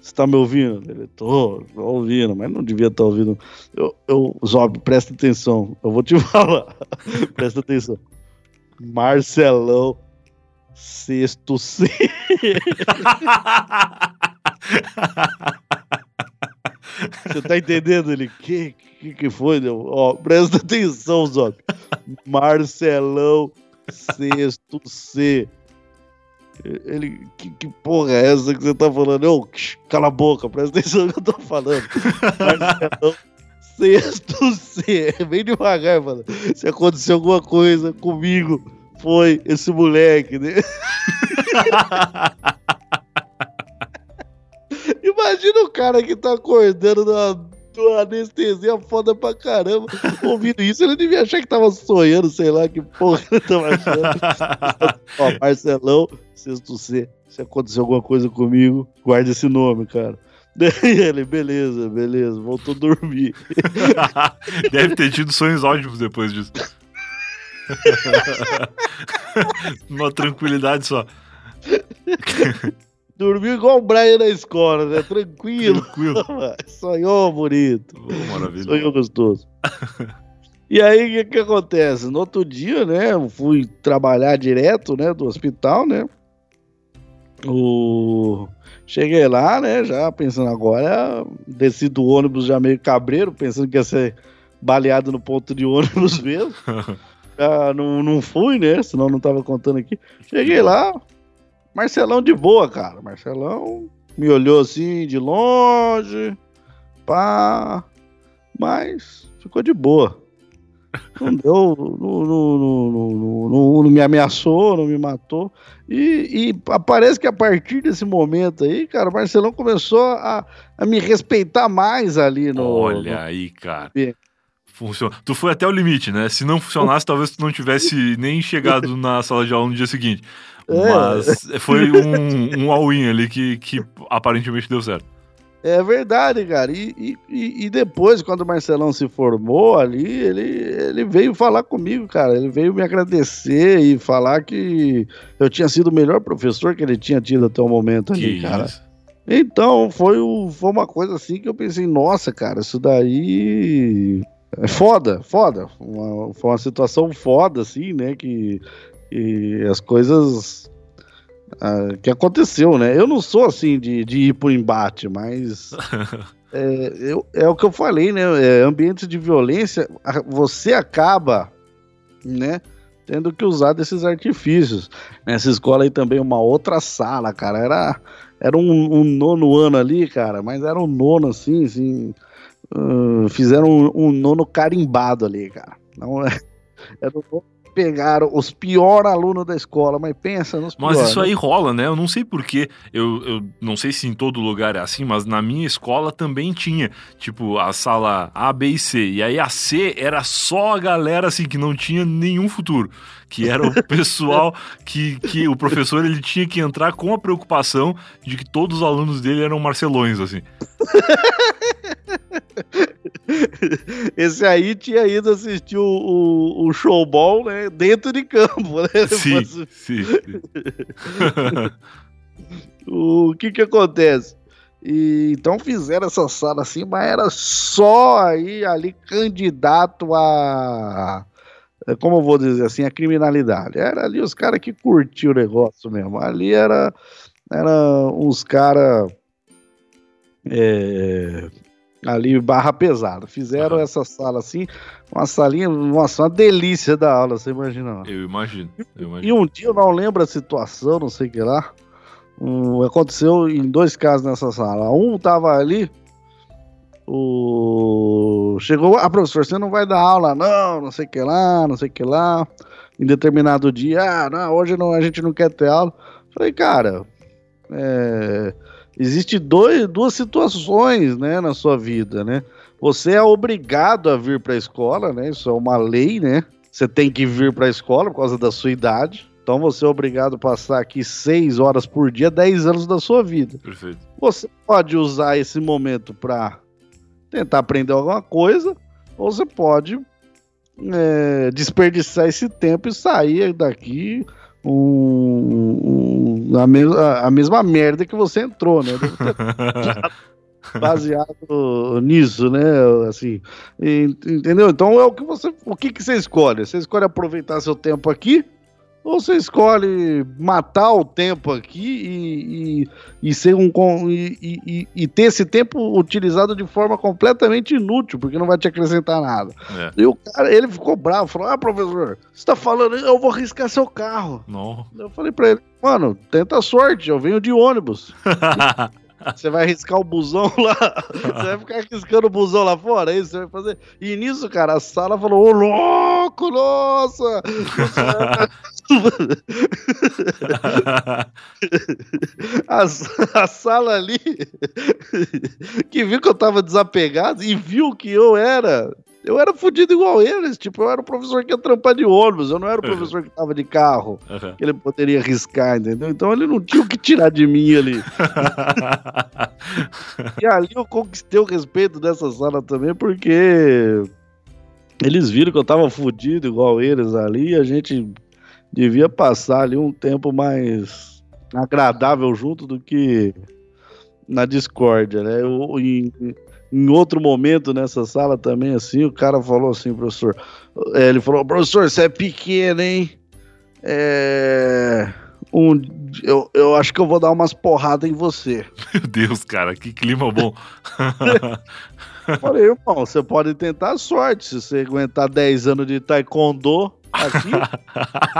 Você tá me ouvindo? Ele, tô, tô ouvindo, mas não devia estar tá ouvindo. Eu, eu, Zob, presta atenção. Eu vou te falar. presta atenção. Marcelão, sexto C. Você tá entendendo ele? Que que, que foi? Ó, presta atenção, Zob. Marcelão, sexto C. Ele, que, que, porra é essa que você tá falando? Eu, cala a boca, presta atenção no que eu tô falando. Marcelão, sexto C, bem devagar, mano. Se aconteceu alguma coisa comigo, foi esse moleque, né? Imagina o cara que tá acordando na uma anestesia foda pra caramba. Ouvindo isso, ele devia achar que tava sonhando, sei lá que porra ele tava achando. Ó, Marcelão, sexto C. Se acontecer alguma coisa comigo, guarde esse nome, cara. ele, beleza, beleza, voltou a dormir. Deve ter tido sonhos ótimos depois disso. Uma tranquilidade só. Dormiu igual o Brian na escola, né? Tranquilo. Tranquilo. Sonhou bonito. Oh, maravilha. Sonhou gostoso. E aí, o que, que acontece? No outro dia, né, eu fui trabalhar direto, né, do hospital, né, o... Cheguei lá, né, já pensando agora, desci do ônibus já meio cabreiro, pensando que ia ser baleado no ponto de ônibus mesmo. ah, não, não fui, né, senão não tava contando aqui. Cheguei lá, Marcelão de boa, cara. Marcelão me olhou assim de longe, pá, mas ficou de boa. Não deu, não, não, não, não, me ameaçou, não me matou. E, e parece que a partir desse momento aí, cara, o Marcelão começou a, a me respeitar mais ali no. Olha no... aí, cara. Funciona. Tu foi até o limite, né? Se não funcionasse, talvez tu não tivesse nem chegado na sala de aula no dia seguinte. É. Mas foi um, um all-in ali que, que aparentemente deu certo. É verdade, cara. E, e, e, depois, quando o Marcelão se formou ali, ele, ele veio falar comigo, cara. Ele veio me agradecer e falar que eu tinha sido o melhor professor que ele tinha tido até o momento ali, que cara. Isso? Então, foi, o, foi uma coisa assim que eu pensei, nossa, cara, isso daí é foda, foda. Uma, foi uma situação foda, assim, né? Que, que as coisas uh, que aconteceu, né? Eu não sou assim de, de ir pro embate, mas é, eu, é o que eu falei, né? É, ambientes de violência, você acaba, né? Tendo que usar desses artifícios. Nessa escola aí também, uma outra sala, cara. Era, era um, um nono ano ali, cara, mas era um nono assim, assim. Uh, fizeram um, um, nono carimbado ali, cara. Não, é, um nono pegaram os piores alunos da escola, mas pensa nos piores. Mas isso aí né? rola, né? Eu não sei porquê, eu, eu não sei se em todo lugar é assim, mas na minha escola também tinha, tipo, a sala A, B e C. E aí a C era só a galera, assim, que não tinha nenhum futuro. Que era o pessoal que, que o professor ele tinha que entrar com a preocupação de que todos os alunos dele eram marcelões, assim. Esse aí tinha ido assistir o, o, o showball, né? Dentro de campo, né? Sim, sim. sim. o que que acontece? E, então fizeram essa sala assim, mas era só aí ali candidato a como eu vou dizer assim, a criminalidade. Era ali os caras que curtiam o negócio mesmo. Ali era, era uns caras é, ali barra pesada. Fizeram uhum. essa sala assim, uma salinha, nossa, uma delícia da aula, você imagina? Eu imagino, eu imagino. E um dia eu não lembro a situação, não sei o que lá. Um, aconteceu em dois casos nessa sala. Um tava ali, o chegou, ah, professor, você não vai dar aula, não, não sei o que lá, não sei o que lá. Em determinado dia, ah, não, hoje não, a gente não quer ter aula. Falei, cara, é, existe dois, duas situações, né, na sua vida, né? Você é obrigado a vir para a escola, né? Isso é uma lei, né? Você tem que vir para a escola por causa da sua idade. Então você é obrigado a passar aqui seis horas por dia, 10 anos da sua vida. Perfeito. Você pode usar esse momento para tentar aprender alguma coisa, ou você pode é, desperdiçar esse tempo e sair daqui um, um, a, mesma, a mesma merda que você entrou, né? baseado nisso, né? Assim, entendeu? Então é o que você, o que, que você escolhe? Você escolhe aproveitar seu tempo aqui ou você escolhe matar o tempo aqui e, e, e ser um e, e, e, ter esse tempo utilizado de forma completamente inútil, porque não vai te acrescentar nada. É. E o cara, ele ficou bravo, falou: Ah, professor, você tá falando, eu vou riscar seu carro. Não. Eu falei pra ele, mano, tenta sorte, eu venho de ônibus. Você vai riscar o busão lá, você vai ficar riscando o busão lá fora, é isso você vai fazer. E nisso, cara, a sala falou: Ô louco, nossa! a, a sala ali, que viu que eu tava desapegado e viu que eu era eu era fodido igual eles, tipo, eu era o professor que ia trampar de ônibus, eu não era o professor que tava de carro, uhum. que ele poderia arriscar, entendeu? Então ele não tinha o que tirar de mim ali. e ali eu conquistei o respeito dessa sala também, porque eles viram que eu tava fodido igual eles ali, e a gente devia passar ali um tempo mais agradável junto do que na discórdia, né? Eu, em, em outro momento nessa sala também, assim, o cara falou assim, professor, é, ele falou, professor, você é pequeno, hein? É, um, eu, eu acho que eu vou dar umas porradas em você. Meu Deus, cara, que clima bom. Falei, irmão, você pode tentar a sorte. Se você aguentar 10 anos de taekwondo aqui,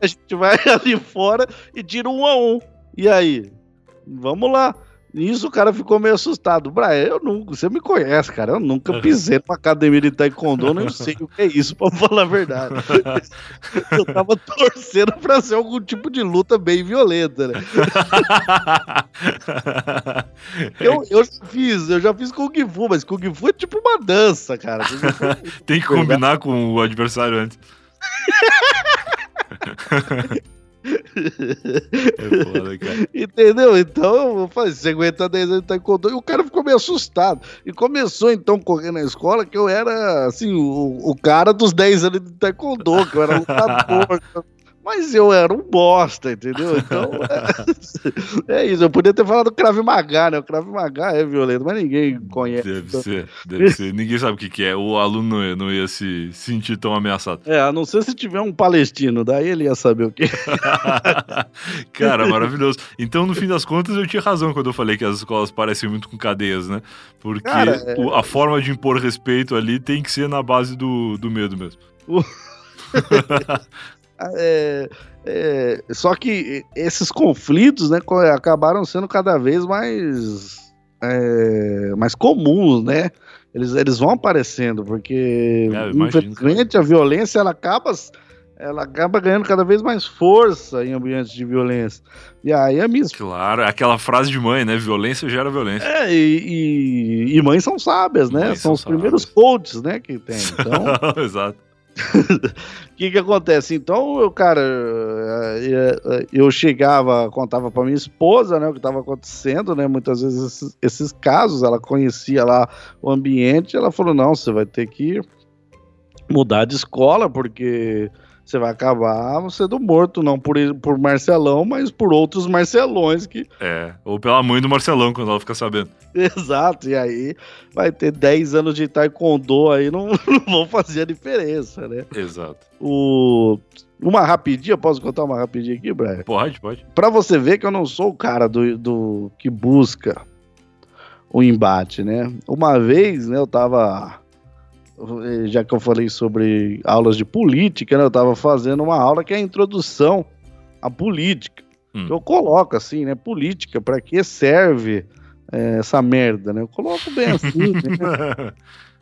a gente vai ali fora e tira um a um. E aí? Vamos lá. Nisso o cara ficou meio assustado. Brian, eu nunca, você me conhece, cara. Eu nunca pisei numa academia de taekwondo, nem sei o que é isso, pra falar a verdade. eu tava torcendo pra ser algum tipo de luta bem violenta, né? eu, eu já fiz, eu já fiz Kung Fu, mas Kung Fu é tipo uma dança, cara. Tem que combinar com o adversário antes. É foda, cara. Entendeu? Então eu falei, você aguenta 10 anos de taekwondo. E o cara ficou meio assustado. E começou então a correr na escola que eu era assim, o, o cara dos 10 anos de taekwondo, que eu era lutador. Mas eu era um bosta, entendeu? Então, é, é isso. Eu podia ter falado Krav Maga, né? O Krav Maga é violento, mas ninguém conhece. Deve então... ser, deve ser. Ninguém sabe o que, que é. O aluno não ia, não ia, se sentir tão ameaçado. É, a não ser se tiver um palestino, daí ele ia saber o que. Cara, maravilhoso. Então, no fim das contas, eu tinha razão quando eu falei que as escolas parecem muito com cadeias, né? Porque Cara, é... a forma de impor respeito ali tem que ser na base do, do medo mesmo. É, é, só que esses conflitos né, acabaram sendo cada vez mais, é, mais comuns, né? Eles, eles vão aparecendo, porque é, infelizmente a violência ela acaba, ela acaba ganhando cada vez mais força em ambientes de violência. E aí a minha... Claro, aquela frase de mãe, né? Violência gera violência. É, e, e, e mães são sábias, né? Mães são, são os sábias. primeiros coaches, né, que tem. Então... Exato. O que que acontece? Então, eu, cara, eu chegava, contava para minha esposa, né, o que estava acontecendo, né, muitas vezes esses, esses, casos, ela conhecia lá o ambiente, ela falou, não, você vai ter que mudar de escola, porque você vai acabar sendo morto, não por, por Marcelão, mas por outros Marcelões que. É, ou pela mãe do Marcelão, quando ela fica sabendo. Exato, e aí vai ter 10 anos de taekwondo aí, não, não vão fazer a diferença, né? Exato. O. Uma rapidinha, posso contar uma rapidinha aqui, Brian? Pode, pode. Pra você ver que eu não sou o cara do, do que busca o embate, né? Uma vez, né, eu tava já que eu falei sobre aulas de política, né, eu estava fazendo uma aula que é a introdução à política. Hum. eu coloco assim, né? Política, para que serve é, essa merda, né? Eu coloco bem assim. né?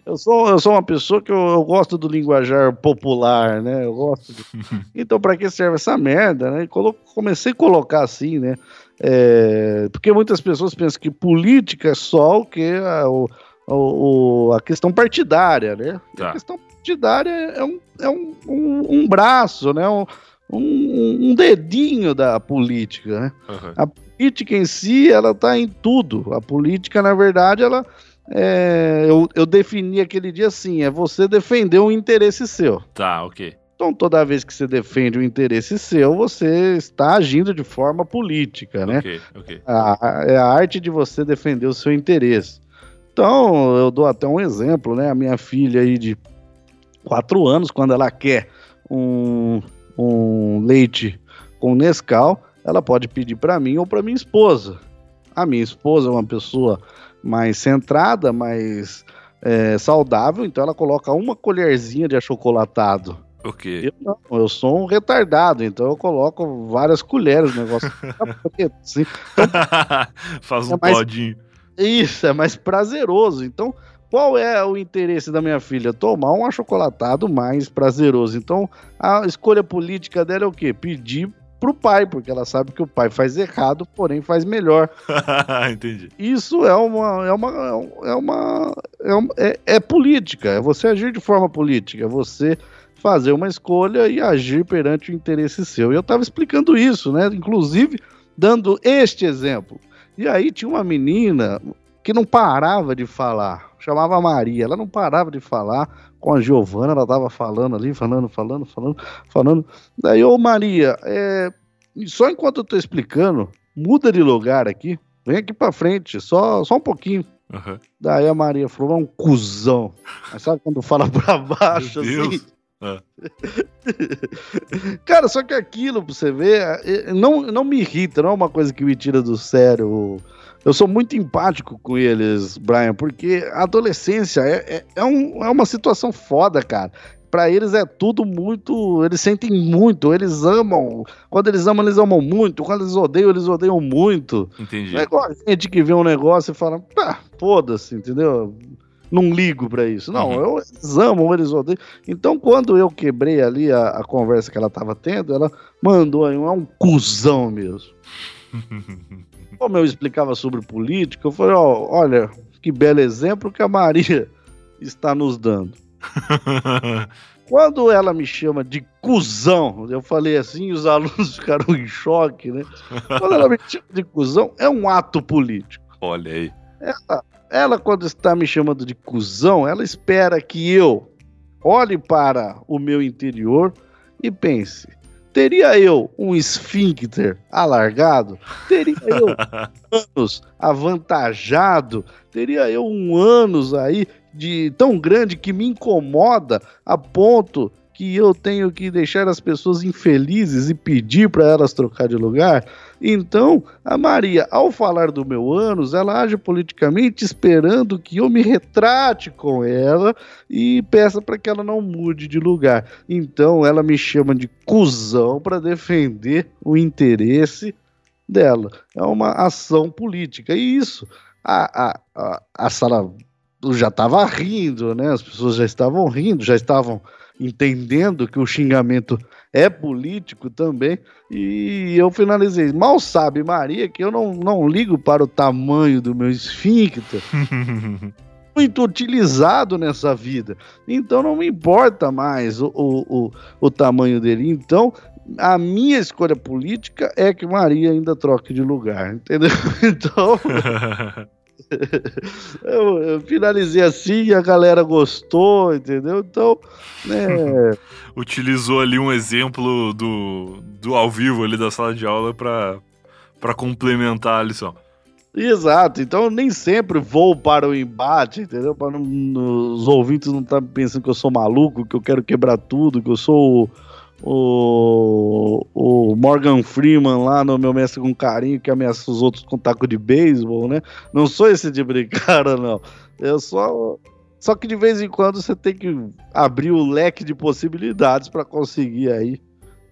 Eu sou, eu sou uma pessoa que eu, eu, gosto do linguajar popular, né? Eu gosto. De... Então, para que serve essa merda, né? Colo... Comecei a colocar assim, né? É... Porque muitas pessoas pensam que política é só o que a, o, o, a questão partidária, né? Tá. A questão partidária é um, é um, um, um braço, né? Um, um, dedinho da política, né? Uhum. A política em si, ela tá em tudo. A política, na verdade, ela... É, eu, eu defini aquele dia assim, é você defender um interesse seu. Tá, ok. Então, toda vez que você defende um interesse seu, você está agindo de forma política, né? Ok, ok. A, é a arte de você defender o seu interesse. Então, eu dou até um exemplo, né? A minha filha aí de quatro anos, quando ela quer um, um leite com Nescau, ela pode pedir para mim ou para minha esposa. A minha esposa é uma pessoa mais centrada, mais é, saudável, então ela coloca uma colherzinha de achocolatado. Ok. Eu não, eu sou um retardado, então eu coloco várias colheres no negócio. assim. então, Faz um é mais, podinho isso, é mais prazeroso. Então, qual é o interesse da minha filha? Tomar um achocolatado mais prazeroso. Então, a escolha política dela é o quê? Pedir pro pai, porque ela sabe que o pai faz errado, porém faz melhor. Entendi. Isso é uma é uma é uma é, uma, é, é política, é você agir de forma política, é você fazer uma escolha e agir perante o interesse seu. E eu estava explicando isso, né? Inclusive dando este exemplo. E aí tinha uma menina que não parava de falar, chamava Maria, ela não parava de falar com a Giovana, ela tava falando ali, falando, falando, falando, falando. Daí, ô Maria, é... só enquanto eu tô explicando, muda de lugar aqui, vem aqui pra frente, só, só um pouquinho. Uhum. Daí a Maria falou, é um cuzão. Mas sabe quando fala pra baixo Meu assim? É. Cara, só que aquilo, pra você ver, é, não, não me irrita, não é uma coisa que me tira do sério. Eu sou muito empático com eles, Brian, porque a adolescência é, é, é, um, é uma situação foda, cara. para eles é tudo muito. Eles sentem muito, eles amam. Quando eles amam, eles amam muito. Quando eles odeiam, eles odeiam muito. Entendi. É igual a gente que vê um negócio e fala, ah, foda-se, entendeu? Não ligo para isso. Não, uhum. eu, eles amam, eles odeiam. Então, quando eu quebrei ali a, a conversa que ela tava tendo, ela mandou aí, é um cuzão mesmo. Como eu explicava sobre política, eu falei, ó, olha, que belo exemplo que a Maria está nos dando. Quando ela me chama de cuzão, eu falei assim, os alunos ficaram em choque, né? Quando ela me chama de cuzão, é um ato político. Olha aí. Ela, ela, quando está me chamando de cuzão, ela espera que eu olhe para o meu interior e pense: teria eu um esfíncter alargado? Teria eu anos avantajado? Teria eu um ânus aí de tão grande que me incomoda a ponto que eu tenho que deixar as pessoas infelizes e pedir para elas trocar de lugar. Então, a Maria, ao falar do meu ânus, ela age politicamente esperando que eu me retrate com ela e peça para que ela não mude de lugar. Então, ela me chama de cuzão para defender o interesse dela. É uma ação política. E isso, a, a, a, a sala já estava rindo, né? As pessoas já estavam rindo, já estavam entendendo que o xingamento é político também. E eu finalizei. Mal sabe Maria que eu não, não ligo para o tamanho do meu esfíncter. muito utilizado nessa vida. Então não me importa mais o, o, o, o tamanho dele. Então a minha escolha política é que Maria ainda troque de lugar, entendeu? Então. eu, eu, finalizei assim e a galera gostou, entendeu? Então, né. Utilizou ali um exemplo do, do ao vivo ali da sala de aula para complementar a lição. Exato, então eu nem sempre vou para o embate, entendeu? Para os ouvintes não estar tá pensando que eu sou maluco, que eu quero quebrar tudo, que eu sou o, o Morgan Freeman lá no Meu Mestre com Carinho, que ameaça os outros com taco de beisebol, né? Não sou esse tipo de cara, não. Eu só. Só que de vez em quando você tem que abrir o leque de possibilidades para conseguir aí,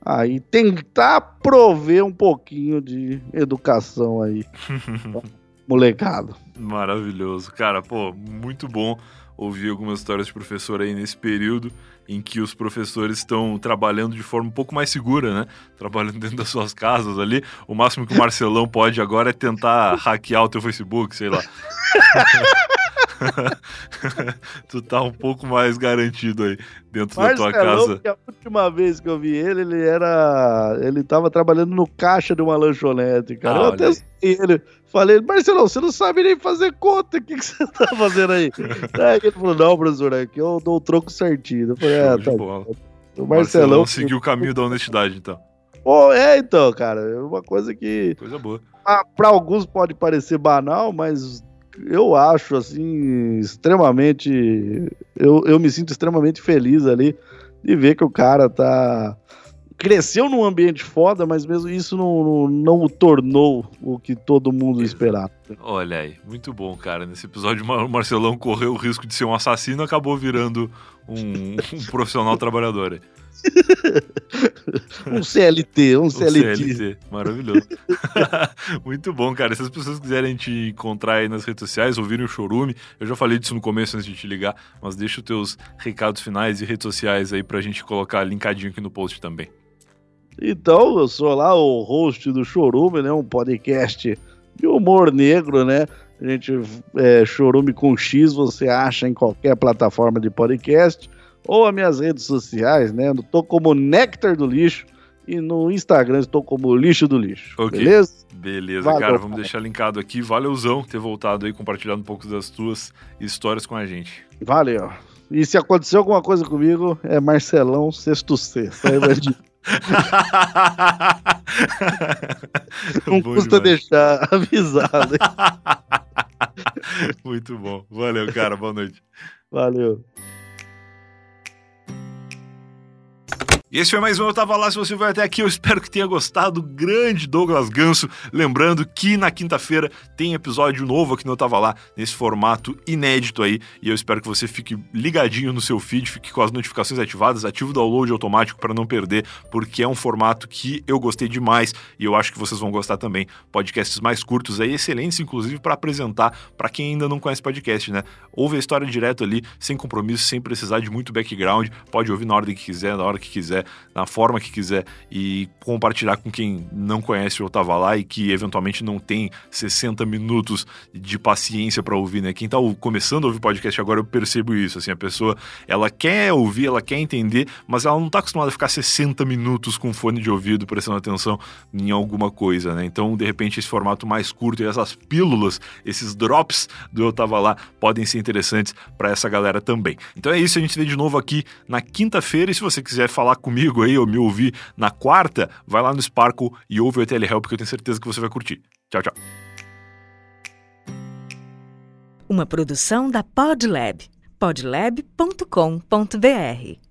aí tentar prover um pouquinho de educação aí. molecado. Maravilhoso. Cara, pô, muito bom ouvir algumas histórias de professor aí nesse período em que os professores estão trabalhando de forma um pouco mais segura, né? Trabalhando dentro das suas casas ali. O máximo que o Marcelão pode agora é tentar hackear o teu Facebook, sei lá. tu tá um pouco mais garantido aí dentro da tua casa. Que a última vez que eu vi ele, ele era. Ele tava trabalhando no caixa de uma lanchonete, cara. Ah, eu até ele. Falei, Marcelão, você não sabe nem fazer conta, o que, que você tá fazendo aí? aí ele falou, não, professor, aqui eu dou o troco certinho. Eu falei, é, tá. O Marcelão, Marcelão seguiu o caminho da honestidade, então. Pô, é, então, cara, é uma coisa que. Coisa boa. Para alguns pode parecer banal, mas eu acho, assim, extremamente. Eu, eu me sinto extremamente feliz ali de ver que o cara tá cresceu num ambiente foda, mas mesmo isso não, não, não o tornou o que todo mundo esperava. Olha aí, muito bom, cara. Nesse episódio, o Marcelão correu o risco de ser um assassino acabou virando um, um profissional trabalhador. um CLT, um CLT. Um CLT, maravilhoso. Muito bom, cara. Se as pessoas quiserem te encontrar aí nas redes sociais, ouvirem o Chorume, eu já falei disso no começo antes de te ligar, mas deixa os teus recados finais e redes sociais aí pra gente colocar linkadinho aqui no post também. Então, eu sou lá o host do Chorume, né? Um podcast de humor negro, né? A gente, é, Chorume com X, você acha em qualquer plataforma de podcast ou as minhas redes sociais, né? Eu tô como Nectar do Lixo e no Instagram estou como Lixo do Lixo. Okay. Beleza? Beleza, Valeu, cara. Vamos cara. deixar linkado aqui. Valeuzão ter voltado aí, compartilhando um pouco das tuas histórias com a gente. Valeu. E se aconteceu alguma coisa comigo, é Marcelão Sexto. Aí vai de... Não bom custa demais. deixar avisado. Muito bom. Valeu, cara. Boa noite. Valeu. E esse foi mais um Eu Tava Lá. Se você vai até aqui, eu espero que tenha gostado. Grande Douglas Ganso. Lembrando que na quinta-feira tem episódio novo aqui no Eu Tava Lá, nesse formato inédito aí. E eu espero que você fique ligadinho no seu feed, fique com as notificações ativadas, ative o download automático para não perder, porque é um formato que eu gostei demais e eu acho que vocês vão gostar também. Podcasts mais curtos aí, excelentes, inclusive, para apresentar para quem ainda não conhece podcast, né? Ouve a história direto ali, sem compromisso, sem precisar de muito background. Pode ouvir na ordem que quiser, na hora que quiser quiser, na forma que quiser e compartilhar com quem não conhece ou estava lá e que eventualmente não tem 60 minutos de paciência para ouvir, né? Quem está começando a ouvir podcast agora, eu percebo isso, assim, a pessoa, ela quer ouvir, ela quer entender, mas ela não está acostumada a ficar 60 minutos com fone de ouvido prestando atenção em alguma coisa, né? Então, de repente, esse formato mais curto e essas pílulas, esses drops do Eu Tava Lá podem ser interessantes para essa galera também. Então é isso, a gente se vê de novo aqui na quinta-feira e se você quiser falar com comigo aí ou me ouvir na quarta, vai lá no Sparkle e ouve o ETL Help que eu tenho certeza que você vai curtir. Tchau, tchau. Uma produção da Podlab. podlab.com.br